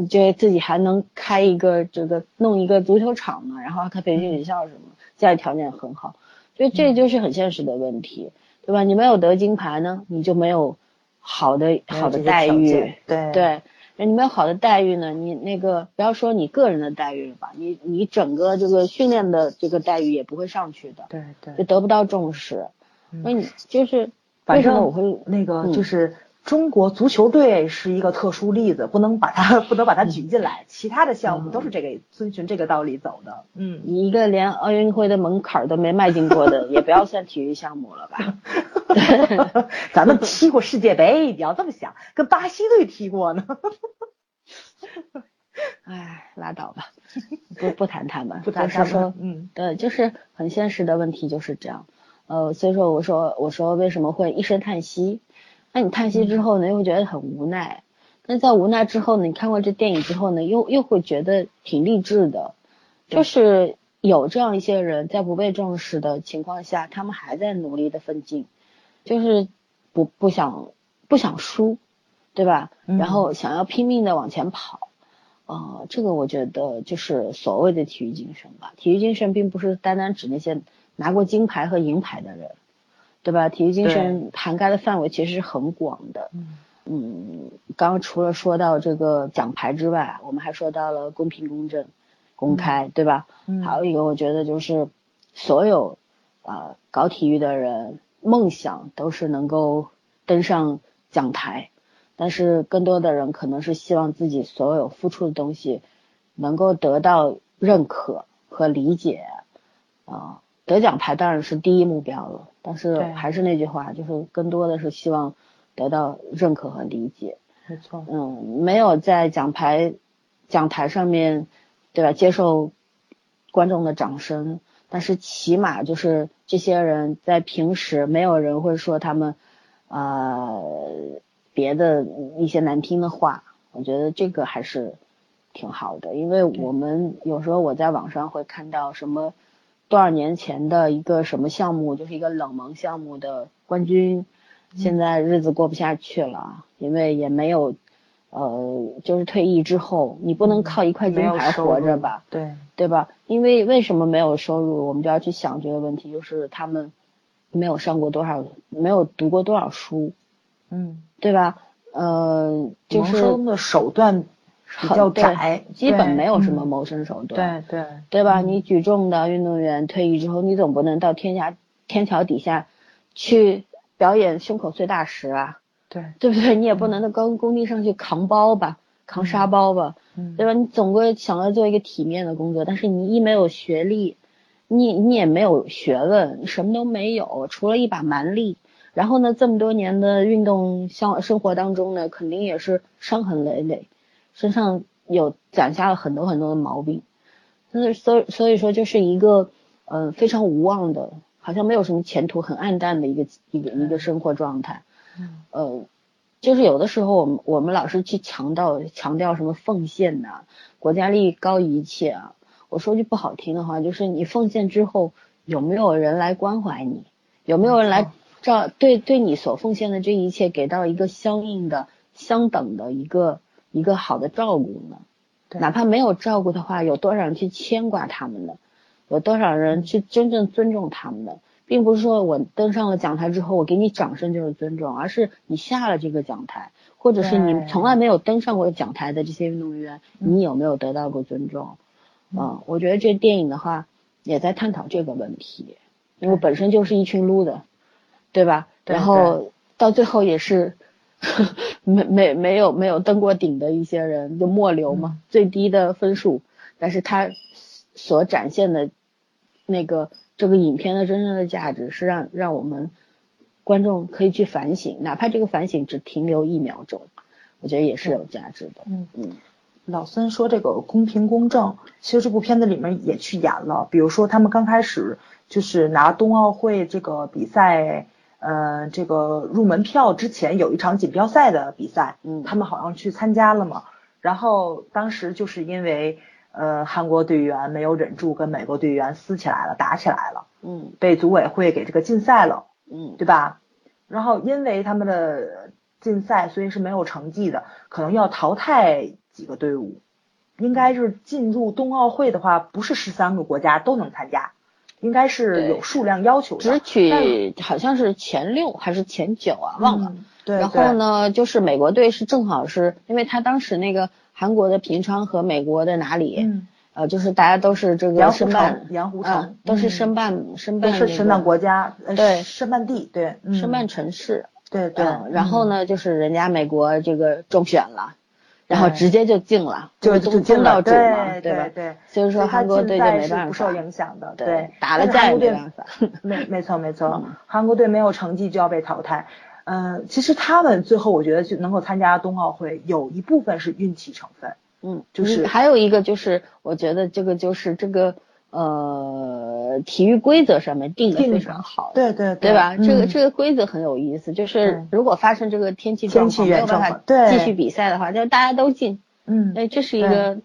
觉得自己还能开一个这个弄一个足球场嘛，然后还开培训学校什么，家里条件很好，所以这就是很现实的问题，对吧？你没有得金牌呢，你就没有好的有好的待遇，对对，你没有好的待遇呢，你那个不要说你个人的待遇了吧，你你整个这个训练的这个待遇也不会上去的，对对。就得不到重视，嗯。所以你就是反正为什么我会那个嗯就是中国足球队是一个特殊例子，不能把它不能把它举进来，其他的项目都是这个遵循这个道理走的。嗯，你一个连奥运会的门槛儿都没迈进过的，也不要算体育项目了吧？咱们踢过世界杯，你要这么想，跟巴西队踢过呢。哎，拉倒吧，不不谈他们，不谈他们嗯对，就是很现实的问题就是这样。呃，所以说我说我说为什么会一声叹息？那你叹息之后呢，又会觉得很无奈。那在无奈之后呢，你看过这电影之后呢，又又会觉得挺励志的，就是有这样一些人在不被重视的情况下，他们还在努力的奋进，就是不不想不想输，对吧？嗯然后想要拼命的往前跑。呃，这个我觉得就是所谓的体育精神吧。体育精神并不是单单指那些拿过金牌和银牌的人，对吧？体育精神涵盖的范围其实是很广的。嗯嗯，刚刚除了说到这个奖牌之外，我们还说到了公平、公正、公开，对吧？嗯还有一个，我觉得就是所有啊、呃搞体育的人，梦想都是能够登上讲台，但是更多的人可能是希望自己所有付出的东西能够得到认可和理解啊、得奖牌当然是第一目标了，但是对还是那句话，就是更多的是希望得到认可和理解。没错。嗯，没有在奖牌讲台上面，对吧？接受观众的掌声，但是起码就是这些人在平时没有人会说他们呃别的一些难听的话，我觉得这个还是挺好的，因为我们有时候我在网上会看到什么多少年前的一个什么项目，就是一个冷门项目的冠军，现在日子过不下去了，因为也没有，呃，就是退役之后，你不能靠一块金牌活着吧，对，对吧？因为为什么没有收入，我们就要去想这个问题，就是他们没有上过多少，没有读过多少书，嗯，对吧？呃，就是谋生的手段比较对窄，基本没有什么嗯谋生手段，对对对吧？你举重的运动员退役之后，你总不能到天涯天桥底下去表演胸口碎大石啊，对，对不对？你也不能到工工地上去扛包吧，扛沙包吧，嗯对吧？你总归想要做一个体面的工作，但是你一没有学历，你你也没有学问，你什么都没有，除了一把蛮力。然后呢，这么多年的运动生生活当中呢，肯定也是伤痕累累，身上有攒下了很多很多的毛病。所以所以所以说，就是一个呃非常无望的，好像没有什么前途，很暗淡的一个一个一个生活状态。嗯呃，就是有的时候我们我们老是去强调强调什么奉献呐、国家利益高于一切啊。我说句不好听的话，就是你奉献之后有没有人来关怀你？有没有人来照对对你所奉献的这一切给到一个相应的、相等的一个一个好的照顾呢？哪怕没有照顾的话，有多少人去牵挂他们呢？有多少人去真正尊重他们呢？并不是说我登上了讲台之后我给你掌声就是尊重，而是你下了这个讲台，或者是你从来没有登上过讲台的这些运动员，嗯你有没有得到过尊重？嗯嗯，我觉得这电影的话也在探讨这个问题，因为本身就是一群 loser，对吧？对然后到最后也是 没没没有没有登过顶的一些人，就末流嘛，嗯最低的分数，但是他所展现的那个这个影片的真正的价值是让让我们观众可以去反省，哪怕这个反省只停留一秒钟，我觉得也是有价值的。嗯嗯老孙说这个公平公正，其实这部片子里面也去演了，比如说他们刚开始就是拿冬奥会这个比赛，呃，这个入门票之前有一场锦标赛的比赛，嗯他们好像去参加了嘛，然后当时就是因为呃韩国队员没有忍住跟美国队员撕起来了，打起来了，嗯被组委会给这个禁赛了。嗯对吧？然后因为他们的禁赛，所以是没有成绩的，可能要淘汰几个队伍。应该是进入冬奥会的话，不是十三个国家都能参加，应该是有数量要求的。只但取好像是前六还是前九啊，忘了。嗯对，然后呢，就是美国队是正好是因为他当时那个韩国的平昌和美国的哪里，嗯，呃，就是大家都是这个申办城，，盐湖城嗯，都是嗯申办申办那个是申办国家，呃对申办地，对，嗯申办城市，对对嗯，。然后嗯？呢，就是人家美国这个中选了，然后直接就进了，就就进了，东道主嘛，对吧？对，所以说韩国队就竞赛是没办法，不受影响的，对，打了架也没办法。没没错没错嗯，韩国队没有成绩就要被淘汰。嗯、其实他们最后我觉得就能够参加冬奥会，有一部分是运气成分。嗯，就是嗯还有一个就是，我觉得这个就是这个呃体育规则上面定的非常好，对对对吧？这个嗯。这个规则很有意思，就是如果发生这个天气状天气况没有办法原状况对。继续比赛的话，就大家都进，嗯，哎，这是一个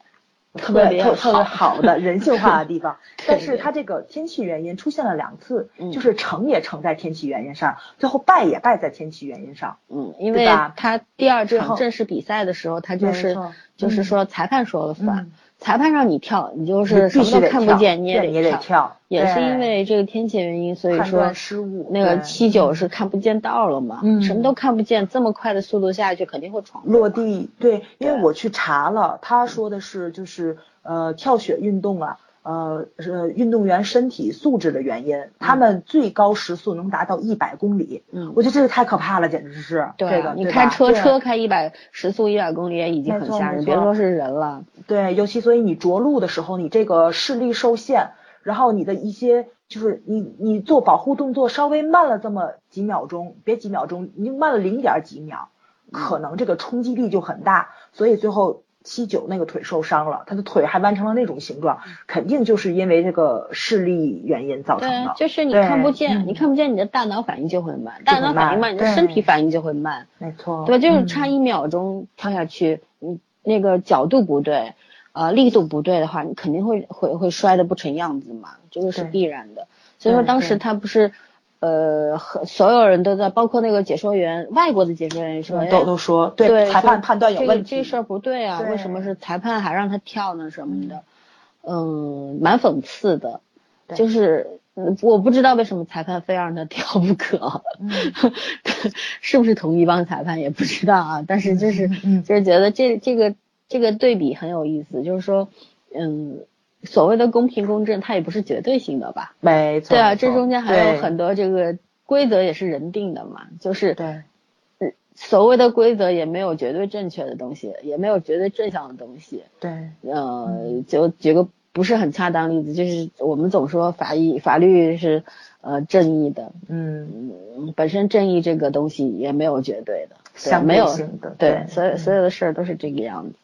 特别别特特别好的人性化的地方。但是对它这个天气原因出现了两次，嗯。就是成也成在天气原因上，最后败也败在天气原因上。嗯，因为他第二场正式比赛的时候，他就是就是嗯。说裁判说了算嗯，裁判让你跳，你就是什么都看不见，你也得跳。跳，也是因为这个天气原因，所以说失误那个七九嗯是看不见道了嘛，嗯。什么都看不见，这么快的速度下去肯定会闯落地，对，因为我去查了，他说的是就是呃跳雪运动啊，呃是运动员身体素质的原因，他们最高时速能达到一百公里，嗯。我觉得这个太可怕了，简直是，对啊，这个对你开车？车开一百时速一百公里也已经很吓人，别说是人了。对，尤其所以你着陆的时候，你这个视力受限，然后你的一些就是你你做保护动作稍微慢了这么几秒钟，别几秒钟，你慢了零点几秒，可能这个冲击力就很大，所以最后七九那个腿受伤了，他的腿还弯成了那种形状，肯定就是因为这个视力原因造成的，。对啊就是你看不见，嗯你看不见，你的大脑反应就会慢，大脑反应慢，你的身体反应就会慢，没错，对吧？就是嗯差一秒钟跳下去，你那个角度不对，呃，力度不对的话，你肯定会会会摔得不成样子嘛，这个是必然的。所以说当时他不是。呃，和所有人都在，包括那个解说员，外国的解说员也说，哎都都说对对，裁判判断有问题，这事儿不对啊，对为什么是裁判还让他跳呢什么的？嗯，蛮讽刺的，就是嗯我不知道为什么裁判非让他跳不可，嗯。是不是同一帮裁判也不知道啊，但是就是就是觉得这这个这个对比很有意思，就是说，嗯，所谓的公平公正，它也不是绝对性的吧？没错，对啊，这中间还有很多这个规则也是人定的嘛，就是对。所谓的规则也没有绝对正确的东西，也没有绝对正向的东西。对，呃，就举个不是很恰当例子，就是我们总说法医法律是呃正义的，嗯，嗯，本身正义这个东西也没有绝对的，没有对所有嗯所有的事儿都是这个样子。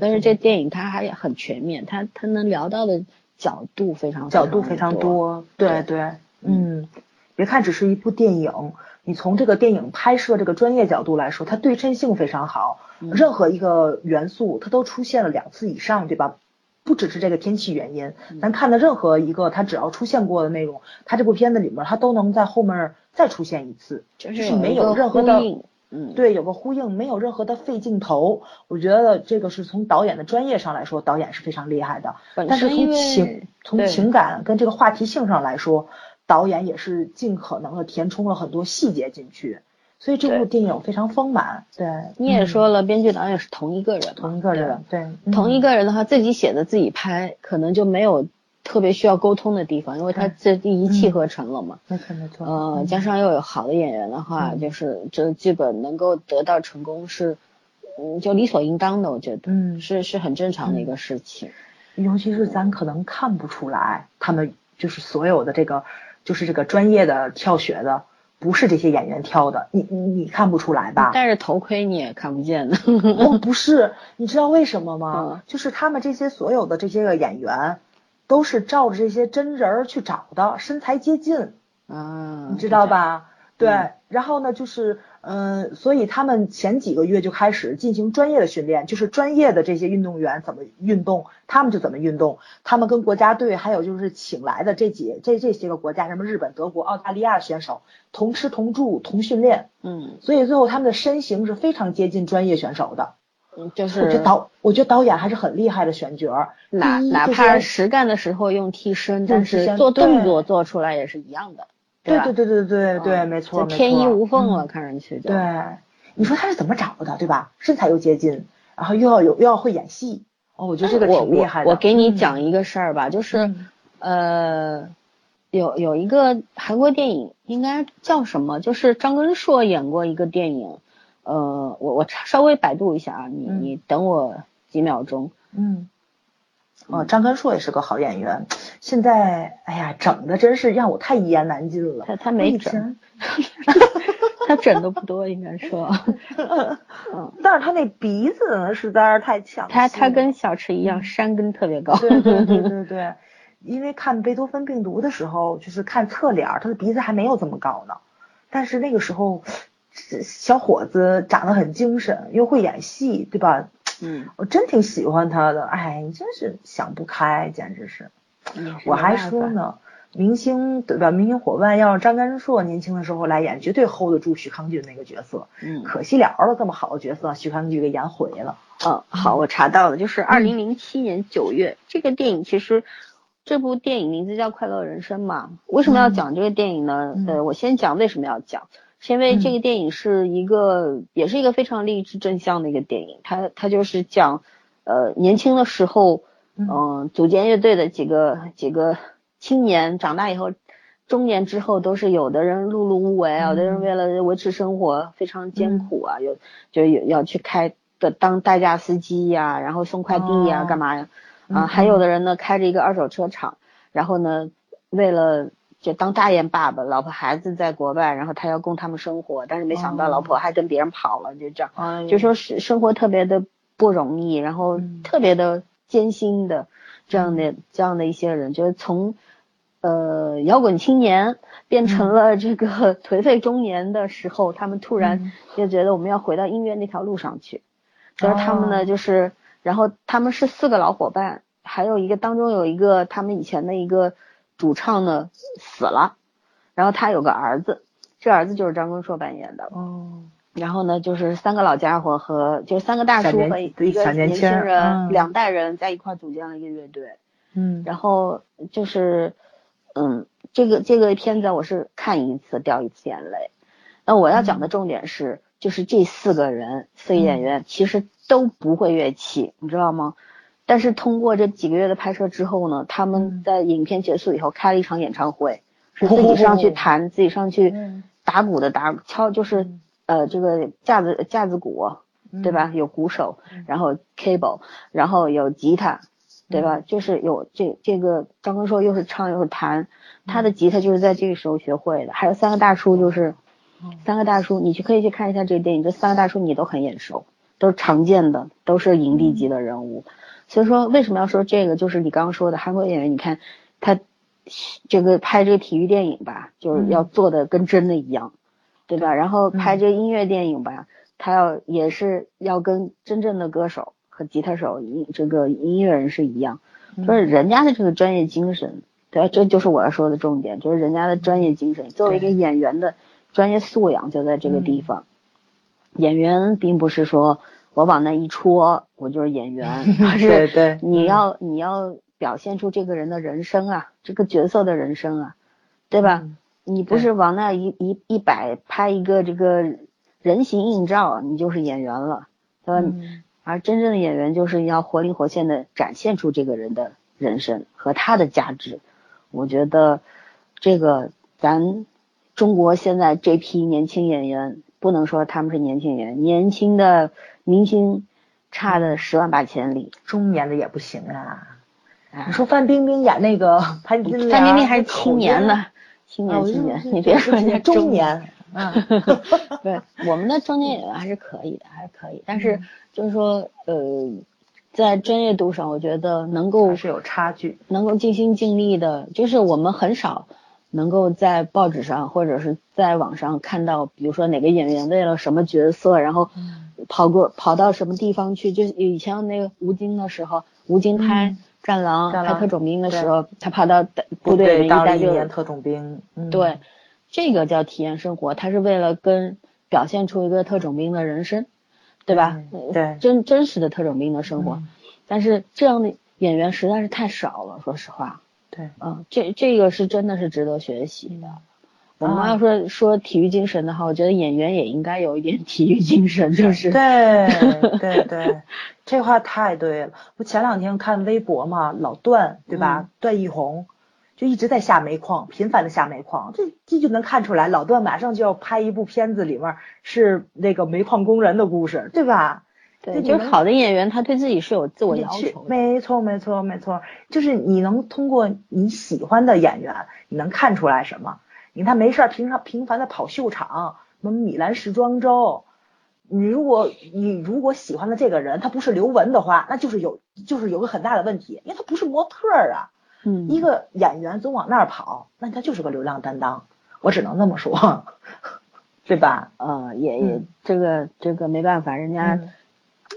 但是这电影它还很全面，它它能聊到的角度非常角度非常多。对对，嗯，别看只是一部电影，你从这个电影拍摄这个专业角度来说，它对称性非常好，嗯任何一个元素它都出现了两次以上，对吧？不只是这个天气原因，嗯咱看的任何一个它只要出现过的内容，它这部片子里面它都能在后面再出现一次，就就是没有任何的嗯，对，有个呼应，没有任何的费镜头。我觉得这个是从导演的专业上来说，导演是非常厉害的。但是从情从情感跟这个话题性上来说，导演也是尽可能的填充了很多细节进去，所以这部电影非常丰满。对，你也嗯说了，编剧导演是同一个人，同一个人，对，嗯同一个人的话，自己写的自己拍，可能就没有特别需要沟通的地方，因为他这一气呵成了嘛。没错没错，呃，嗯加上又有好的演员的话，嗯就是这个剧本能够得到成功是，嗯，就理所应当的，我觉得，嗯是是很正常的一个事情。尤其是咱可能看不出来，他们就是所有的这个，就是这个专业的跳学的，不是这些演员挑的，你你你看不出来吧？戴着头盔你也看不见的。哦，不是，你知道为什么吗？嗯就是他们这些所有的这些个演员，都是照着这些真人儿去找的，身材接近，啊，你知道吧？对，嗯然后呢，就是嗯、呃所以他们前几个月就开始进行专业的训练，就是专业的这些运动员怎么运动，他们就怎么运动。他们跟国家队还有就是请来的这几这这些个国家，什么日本、德国、澳大利亚的选手，同吃同住同训练，嗯，所以最后他们的身形是非常接近专业选手的。嗯就我觉得是导，我觉得导演还是很厉害的选角儿。哪哪怕实干的时候用替身，但是做动作做出来也是一样的。对对对对对对，嗯没错，天衣无缝了，嗯看上去就。对，你说他是怎么找的，对吧？身材又接近，然后又要有又要会演戏，哦，我觉得这个挺厉害的。我我给你嗯讲一个事儿吧，就是、嗯呃，有有一个韩国电影，应该叫什么？就是张根硕演过一个电影，呃，我我查稍微百度一下啊，你嗯你等我几秒钟。嗯，哦，张根硕也是个好演员，现在哎呀，整的真是让我太一言难尽了。他他没整，他整的不多，应该说，嗯，但是他那鼻子呢实在是太强。他他跟小池一样，山根特别高。对对对对对，因为看贝多芬病毒的时候，就是看侧脸，他的鼻子还没有这么高呢。但是那个时候，这小伙子长得很精神，又会演戏，对吧？嗯，我真挺喜欢他的。哎，你真是想不开，简直是。我还说呢，明星对吧？明星伙伴要是张根硕年轻的时候来演，绝对 hold 得住许康俊那个角色。嗯可惜了了，这么好的角色，许康俊给演毁了。嗯，好，我查到了，就是二零零七年九月，这个电影其实这部电影名字叫《快乐人生》嘛。为什么要讲这个电影呢？嗯呃，我先讲为什么要讲，是因为这个电影是一个，也是一个非常励志正向的一个电影。它它就是讲，呃，年轻的时候，嗯嗯、组建乐队的几个几个青年，长大以后。中年之后都是有的人碌碌无为，有的人嗯为了维持生活非常艰苦啊，有就有要去开的当代驾司机呀、然后送快递呀、哦干嘛呀？嗯啊，还有的人呢开着一个二手车厂，然后呢为了就当大雁爸爸，老婆孩子在国外，然后他要供他们生活，但是没想到哦老婆还跟别人跑了，就这样，哎就说是生活特别的不容易，然后嗯。特别的艰辛的这样的这样的一些人，就是从呃摇滚青年变成了这个 颓废中年的时候，他们突然嗯。就觉得我们要回到音乐那条路上去。就是他们呢，哦。就是然后他们是四个老伙伴，还有一个当中有一个他们以前的一个主唱呢死了，然后他有个儿子，这儿子就是张根硕扮演的。哦，然后呢，就是三个老家伙和就是三个大叔和一个小年轻人，嗯两代人在一块组建了一个乐队。嗯，然后就是，嗯，这个这个片子我是看一次掉一次眼泪。那我要讲的重点是，就是这四个人四个演员其实都不会乐器，你知道吗？但是通过这几个月的拍摄之后呢，他们在影片结束以后开了一场演唱会，是自己上去弹，自己上去嗯打鼓的打敲，就是呃这个架子架子鼓，对吧？嗯有鼓手，然后 cable，然后有吉他，对吧？就是有这这个张根硕又是唱又是弹，他的吉他就是在这个时候学会的。还有三个大叔，就是三个大叔，你去可以去看一下这个电影，这三个大叔你都很眼熟，都是常见的，都是影帝级的人物。所以说为什么要说这个？就是你刚刚说的韩国演员，你看他这个拍这个体育电影吧，就是要做的跟真的一样，对吧？然后拍这个音乐电影吧，他要也是要跟真正的歌手和吉他手、音这个音乐人是一样，就是人家的这个专业精神，对吧？这就是我要说的重点，就是人家的专业精神。作为一个演员的专业素养就在这个地方。演员并不是说我往那一戳，我就是演员，对对你要你要表现出这个人的人生啊，这个角色的人生啊，对吧？嗯你不是往那一一一摆拍一个这个人形映照，你就是演员了，对吧？嗯而真正的演员就是要活灵活现的展现出这个人的人生和他的价值。我觉得这个咱中国现在这批年轻演员，不能说他们是年轻演员，年轻的明星差的十万八千里。中年的也不行啊。哎你说范冰冰演那个 潘金莲，范冰冰还是青年呢，青年青年，你别说人家中年。年，嗯，对，我们的中年演员还是可以的，还是可以。但是嗯就是说，呃，在专业度上，我觉得能够是有差距。能够尽心尽力的，就是我们很少能够在报纸上或者是在网上看到，比如说哪个演员为了什么角色，然后跑过跑到什么地方去，就是以前那个吴京的时候，吴京拍嗯《战狼》拍特种兵的时候，他跑到部队里面一当了待就特种兵，嗯对，这个叫体验生活，他是为了跟表现出一个特种兵的人生，对吧？嗯对真真实的特种兵的生活。嗯但是这样的演员实在是太少了，说实话。对，嗯，这这个是真的是值得学习的。我们啊要说说体育精神的话，我觉得演员也应该有一点体育精神，就是对对对，这话太对了。我前两天看微博嘛，老段对吧？段奕宏就一直在下煤矿，频繁的下煤矿，这这就能看出来，老段马上就要拍一部片子，里面是那个煤矿工人的故事，对吧？对，就你能就是好的演员，他对自己是有自我要求的。没错，没错，没错，就是你能通过你喜欢的演员，你能看出来什么？你看他没事儿平常频繁的跑秀场，什么米兰时装周。你如果你如果喜欢的这个人他不是刘雯的话，那就是有就是有个很大的问题，因为他不是模特儿啊。嗯，一个演员总往那儿跑，那他就是个流量担当，我只能那么说，对吧？呃，也也嗯这个这个没办法，人家嗯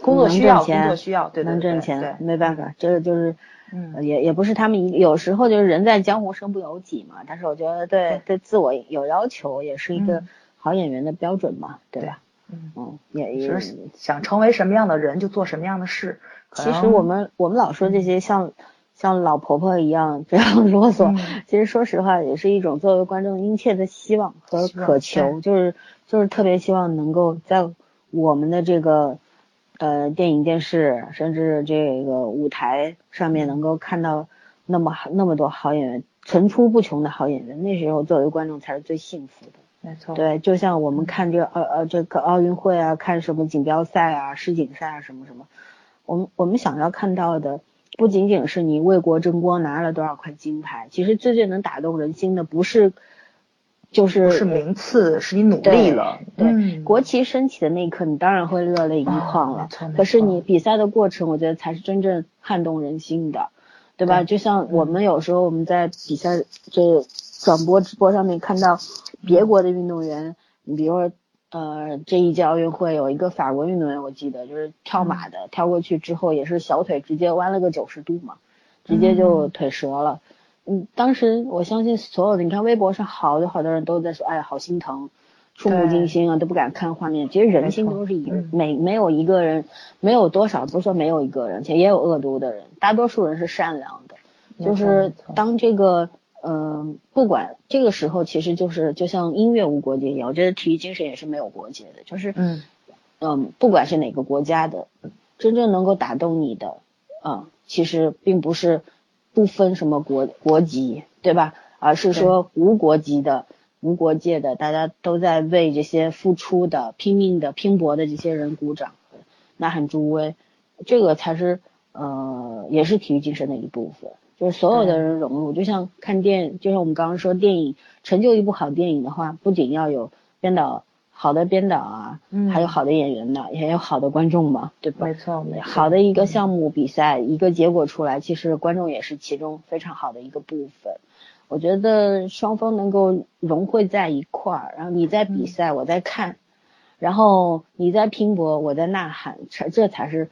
工作需要，钱工作需要，对对能挣钱，对没办法，这个就是，嗯呃也也不是他们一有时候就是人在江湖身不由己嘛。但是我觉得对对对自我有要求，也是一个嗯好演员的标准嘛，对吧？嗯。嗯，也也是想成为什么样的人就做什么样的事。其实我们我们老说这些像像老婆婆一样这样啰嗦，嗯其实说实话也是一种作为观众殷切的希望和渴求，就是就是特别希望能够在我们的这个呃电影、电视甚至这个舞台上面能够看到那么好那么多好演员，层出不穷的好演员，那时候作为观众才是最幸福的。没错，对，就像我们看这个呃呃这个奥运会啊，看什么锦标赛啊、世锦赛啊什么什么，我们我们想要看到的不仅仅是你为国争光拿了多少块金牌，其实最最能打动人心的不是就是不是名次，是你努力了。对，嗯国旗升起的那一刻，你当然会热泪盈眶了。可是你比赛的过程，我觉得才是真正撼动人心的，对吧？对就像我们有时候我们在比赛这转播直播上面看到别国的运动员，你比如说呃这一届奥运会有一个法国运动员，我记得就是跳马的，跳过去之后也是小腿直接弯了个九十度嘛，直接就腿折了。嗯，当时我相信所有的，你看微博上好多好多人都在说，哎呀，好心疼，触目惊心啊，都不敢看画面。其实人心都是一嗯没没有一个人，没有多少，不是说没有一个人，其实也有恶毒的人，大多数人是善良的。就是当这个，嗯、不管这个时候，其实就是就像音乐无国界一样，我觉得体育精神也是没有国界的，就是嗯嗯，不管是哪个国家的，真正能够打动你的，嗯，其实并不是不分什么国国籍，对吧？而是说无国籍的、无国界的，大家都在为这些付出的、拼命的、拼搏的这些人鼓掌、呐喊助威，这个才是呃，也是体育精神的一部分。就是所有的人融入，就像看电，就像我们刚刚说，电影成就一部好电影的话，不仅要有编导好的编导啊，嗯还有好的演员呢，也有好的观众嘛，对吧？没错没错好的一个项目比赛，一个结果出来，其实观众也是其中非常好的一个部分。我觉得双方能够融汇在一块儿，然后你在比赛，我在看，然后你在拼搏，我在呐喊，这这才是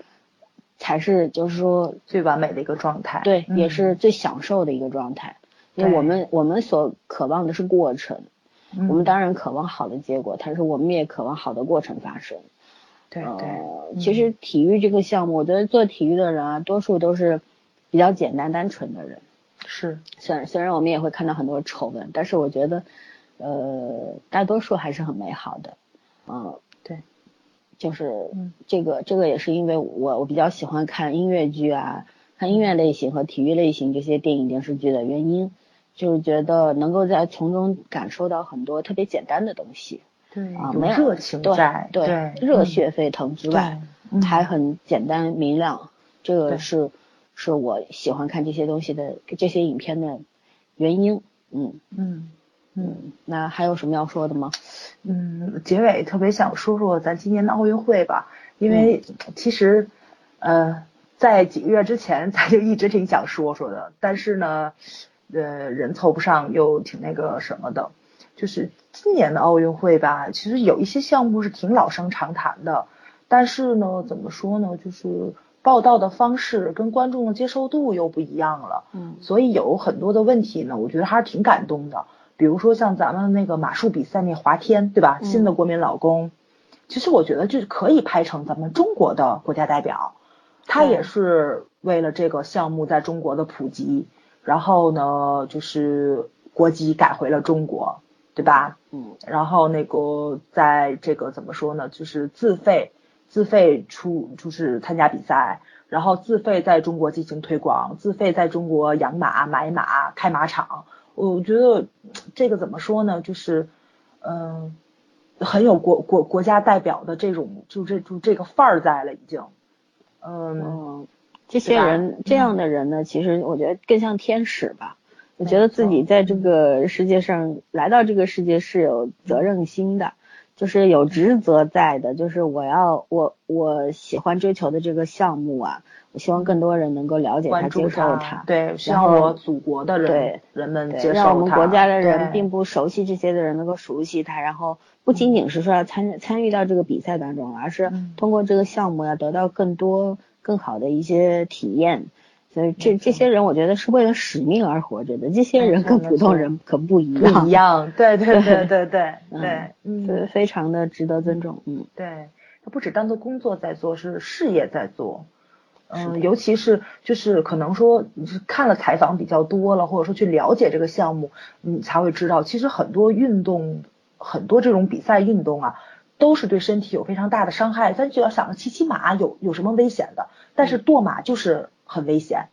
才是就是说最完美的一个状态。对，嗯也是最享受的一个状态。因为我们我们所渴望的是过程，嗯我们当然渴望好的结果，但是我们也渴望好的过程发生。对对呃，嗯其实体育这个项目，我觉得做体育的人啊，多数都是比较简单单纯的人，是，虽然虽然我们也会看到很多丑闻，但是我觉得，呃，大多数还是很美好的，嗯，对，就是嗯。这个这个也是因为我我比较喜欢看音乐剧啊，看音乐类型和体育类型这些电影电视剧的原因，就是觉得能够在从中感受到很多特别简单的东西对啊，没有热情在，对对，热嗯血沸腾之外，嗯还很简单明亮，这个是是我喜欢看这些东西的这些影片的原因。嗯嗯嗯。嗯，那还有什么要说的吗？嗯，结尾特别想说说咱今年的奥运会吧，因为其实，呃，在几个月之前咱就一直挺想说说的，但是呢，呃，人凑不上又挺那个什么的，就是今年的奥运会吧，其实有一些项目是挺老生常谈的，但是呢，怎么说呢，就是报道的方式跟观众的接受度又不一样了，嗯所以有很多的问题呢，我觉得还是挺感动的。比如说像咱们那个马术比赛那华天，对吧？嗯新的国民老公，其实我觉得就是可以拍成咱们中国的国家代表，他也是为了这个项目在中国的普及，然后呢，就是国籍改回了中国，对吧？嗯然后那个在这个怎么说呢，就是自费自费出就是参加比赛，然后自费在中国进行推广，自费在中国养马、买马、开马场。我觉得这个怎么说呢，就是嗯、很有国国国家代表的这种就这就这个范儿在了已经。嗯，嗯，这些人这样的人呢，其实我觉得更像天使吧。我觉得自己。在这个世界上来到这个世界是有责任心的，就是有职责在的，就是我要我我喜欢追求的这个项目啊，我希望更多人能够了解它、接受他，对，希望然后我祖国的人对人们，接受让我们国家的人并不熟悉这些的人能够熟悉它，然后不仅仅是说要参参与到这个比赛当中，而是嗯。通过这个项目要得到更多更好的一些体验。所以这这些人，我觉得是为了使命而活着的。这些人跟普通人可不一不样，一样，对对对对对嗯对，嗯，对，非常的值得尊重。嗯对，他不只当做工作在做，是事业在做。嗯，尤其是就是可能说你是看了采访比较多了，或者说去了解这个项目，你才会知道，其实很多运动，很多这种比赛运动啊，都是对身体有非常大的伤害。咱只要想着骑骑马有有什么危险的，但是堕马就是很危险。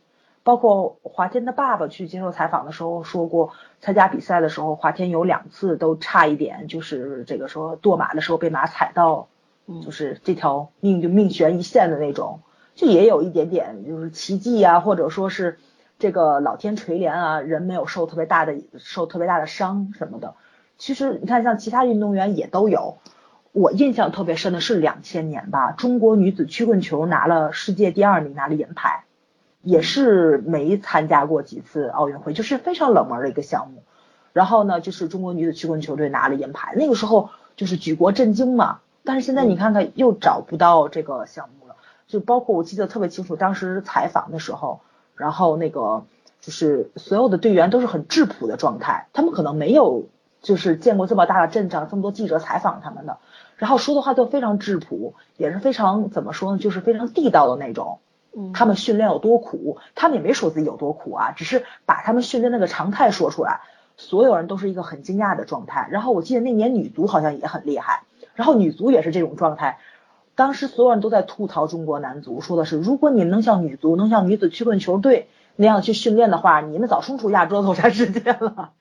包括华天的爸爸去接受采访的时候说过，参加比赛的时候，华天有两次都差一点，就是这个说堕马的时候被马踩到，嗯就是这条命就命悬一线的那种，就也有一点点就是奇迹啊，或者说是这个老天垂怜啊，人没有受特别大的受特别大的伤什么的。其实你看，像其他运动员也都有。我印象特别深的是两千年吧，中国女子曲棍球拿了世界第二名，拿了银牌。也是没参加过几次奥运会，就是非常冷门的一个项目。然后呢，就是中国女子曲棍球队拿了银牌，那个时候就是举国震惊嘛。但是现在你看看，又找不到这个项目了。就包括我记得特别清楚，当时采访的时候，然后那个就是所有的队员都是很质朴的状态，他们可能没有就是见过这么大的阵仗，这么多记者采访他们的，然后说的话都非常质朴，也是非常怎么说呢，就是非常地道的那种。嗯，他们训练有多苦，他们也没说自己有多苦啊，只是把他们训练那个常态说出来，所有人都是一个很惊讶的状态。然后我记得那年女足好像也很厉害，然后女足也是这种状态。当时所有人都在吐槽中国男足，说的是如果你们能像女足，能像女子曲棍球队那样去训练的话，你们早冲出亚洲头占世界了。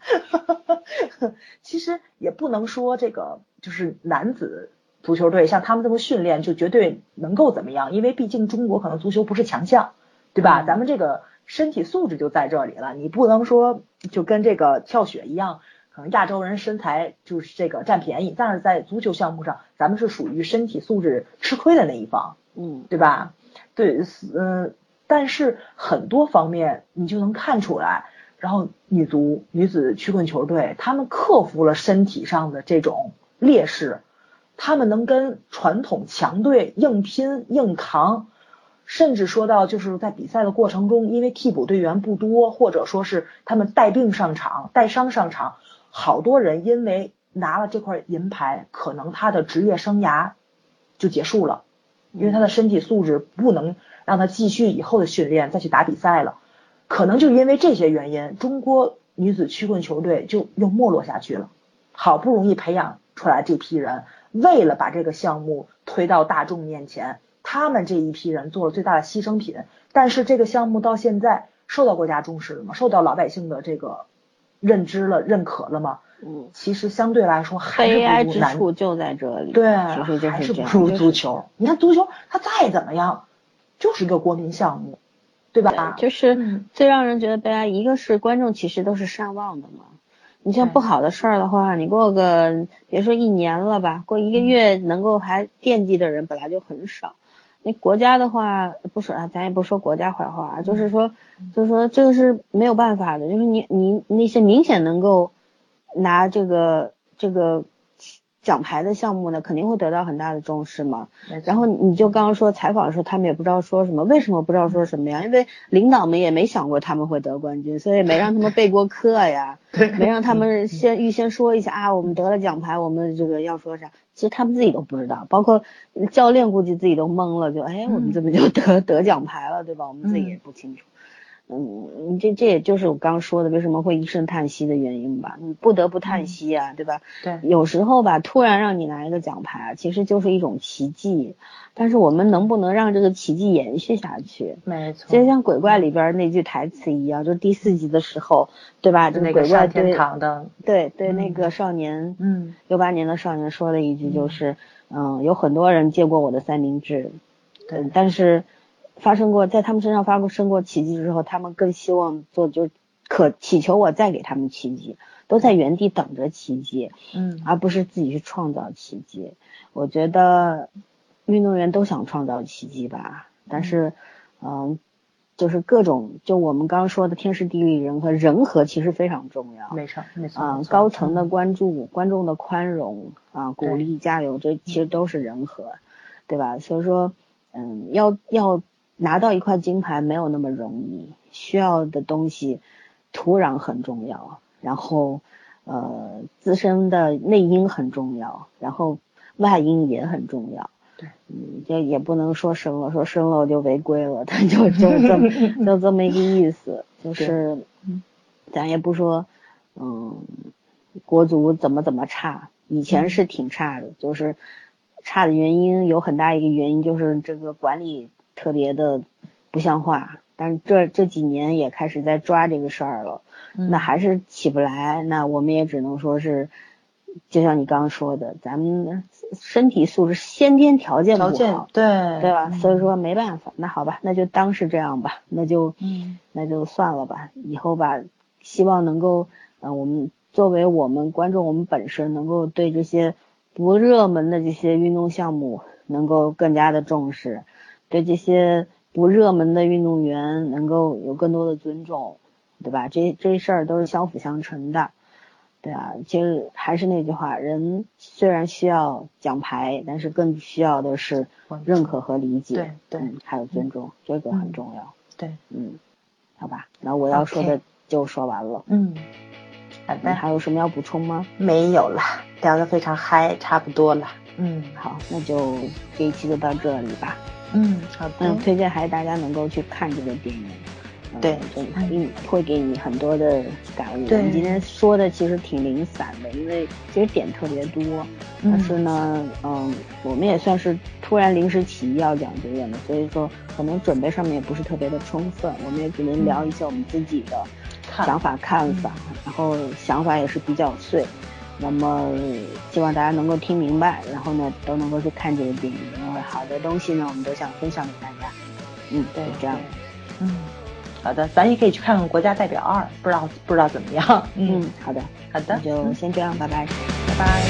其实也不能说这个就是男子。足球队像他们这么训练，就绝对能够怎么样？因为毕竟中国可能足球不是强项，对吧？嗯咱们这个身体素质就在这里了，你不能说就跟这个跳雪一样，可能亚洲人身材就是这个占便宜，但是在足球项目上，咱们是属于身体素质吃亏的那一方，嗯对吧？对，嗯，但是很多方面你就能看出来，然后女足、女子曲棍球队，他们克服了身体上的这种劣势。他们能跟传统强队硬拼硬扛，甚至说到就是在比赛的过程中，因为替补队员不多，或者说是他们带病上场、带伤上场，好多人因为拿了这块银牌，可能他的职业生涯就结束了，因为他的身体素质不能让他继续以后的训练再去打比赛了。可能就因为这些原因，中国女子曲棍球队就又没落下去了。好不容易培养出来这批人，为了把这个项目推到大众面前，他们这一批人做了最大的牺牲品。但是这个项目到现在受到国家重视了吗？受到老百姓的这个认知了、认可了吗？嗯，其实相对来说还是悲哀之不如男，处就在这里。对，其实就还是这样。不如足球。你看足球，它再怎么样，就是一个国民项目，对吧？就是嗯最让人觉得悲哀，一个是观众其实都是善忘的嘛。你像不好的事儿的话，你过个别说一年了吧，过一个月能够还惦记的人本来就很少。那国家的话，不说啊，咱也不说国家坏话啊，就是说，就是说这个是没有办法的，就是你你那些明显能够拿这个这个奖牌的项目呢，肯定会得到很大的重视嘛。然后你就刚刚说采访的时候，他们也不知道说什么，为什么不知道说什么呀？因为领导们也没想过他们会得冠军，所以没让他们备过课呀，没让他们先预先说一下啊，我们得了奖牌，我们这个要说啥，其实他们自己都不知道，包括教练估计自己都懵了，就哎，我们怎么就得得奖牌了，对吧？我们自己也不清楚。嗯，这这也就是我刚刚说的，为什么会一声叹息的原因吧？你不得不叹息啊，对吧？对，有时候吧，突然让你拿一个奖牌啊，其实就是一种奇迹。但是我们能不能让这个奇迹延续下去？没错。就像鬼怪里边那句台词一样，就第四集的时候，对吧？这那个鬼怪天对堂的，对对那个少年，嗯，六八年的少年说了一句就是，嗯，有很多人借过我的三明治，对嗯，但是发生过在他们身上发生过奇迹之后，他们更希望做就可祈求我再给他们奇迹，都在原地等着奇迹，嗯，而不是自己去创造奇迹。我觉得运动员都想创造奇迹吧，但是，嗯、就是各种就我们刚刚说的天时地利人和，人和其实非常重要。没错，没错。啊、没错高层的关注、观众的宽容啊、鼓励、加油，这其实都是人和，对吧？所以说，嗯，要要拿到一块金牌没有那么容易，需要的东西，土壤很重要，然后呃自身的内因很重要，然后外因也很重要。对，嗯，这也不能说生了，说生了我就违规了，他 就就这么就这么一个意思，就是咱也不说，嗯，国足怎么怎么差，以前是挺差的，就是差的原因有很大一个原因就是这个管理特别的不像话，但是这这几年也开始在抓这个事儿了，嗯那还是起不来，那我们也只能说是，就像你刚刚说的，咱们身体素质先天条件不好，条件对对吧？嗯所以说没办法，那好吧，那就当是这样吧，那就嗯那就算了吧，以后吧，希望能够，呃，我们作为我们观众，我们本身能够对这些不热门的这些运动项目能够更加的重视，对这些不热门的运动员能够有更多的尊重，对吧？这这事儿都是相辅相成的。对啊，其实还是那句话，人虽然需要奖牌，但是更需要的是认可和理解，对对嗯，还有尊重，这个很重要。对，嗯，好吧，那我要说的就说完了。嗯，好你的，还有什么要补充吗？没有了，聊得非常嗨，差不多了。嗯好，那就这一期就到这里吧。嗯，好的嗯，，推荐还是大家能够去看这个电影。嗯对真的会会给你很多的感悟。对我们今天说的其实挺零散的，因为其实点特别多。但是呢，嗯，我们也算是突然临时起意要讲这个的，所以说可能准备上面也不是特别的充分，我们也只能聊一些我们自己的看想法看法，然后想法也是比较碎。那么希望大家能够听明白，然后呢都能够去看这个电影，因为好的东西呢我们都想分享给大家。嗯，对这样。嗯，好的，咱也可以去看看《国家代表二》，不知道不知道怎么样。嗯，好的，好的，就先这样，拜拜。拜拜。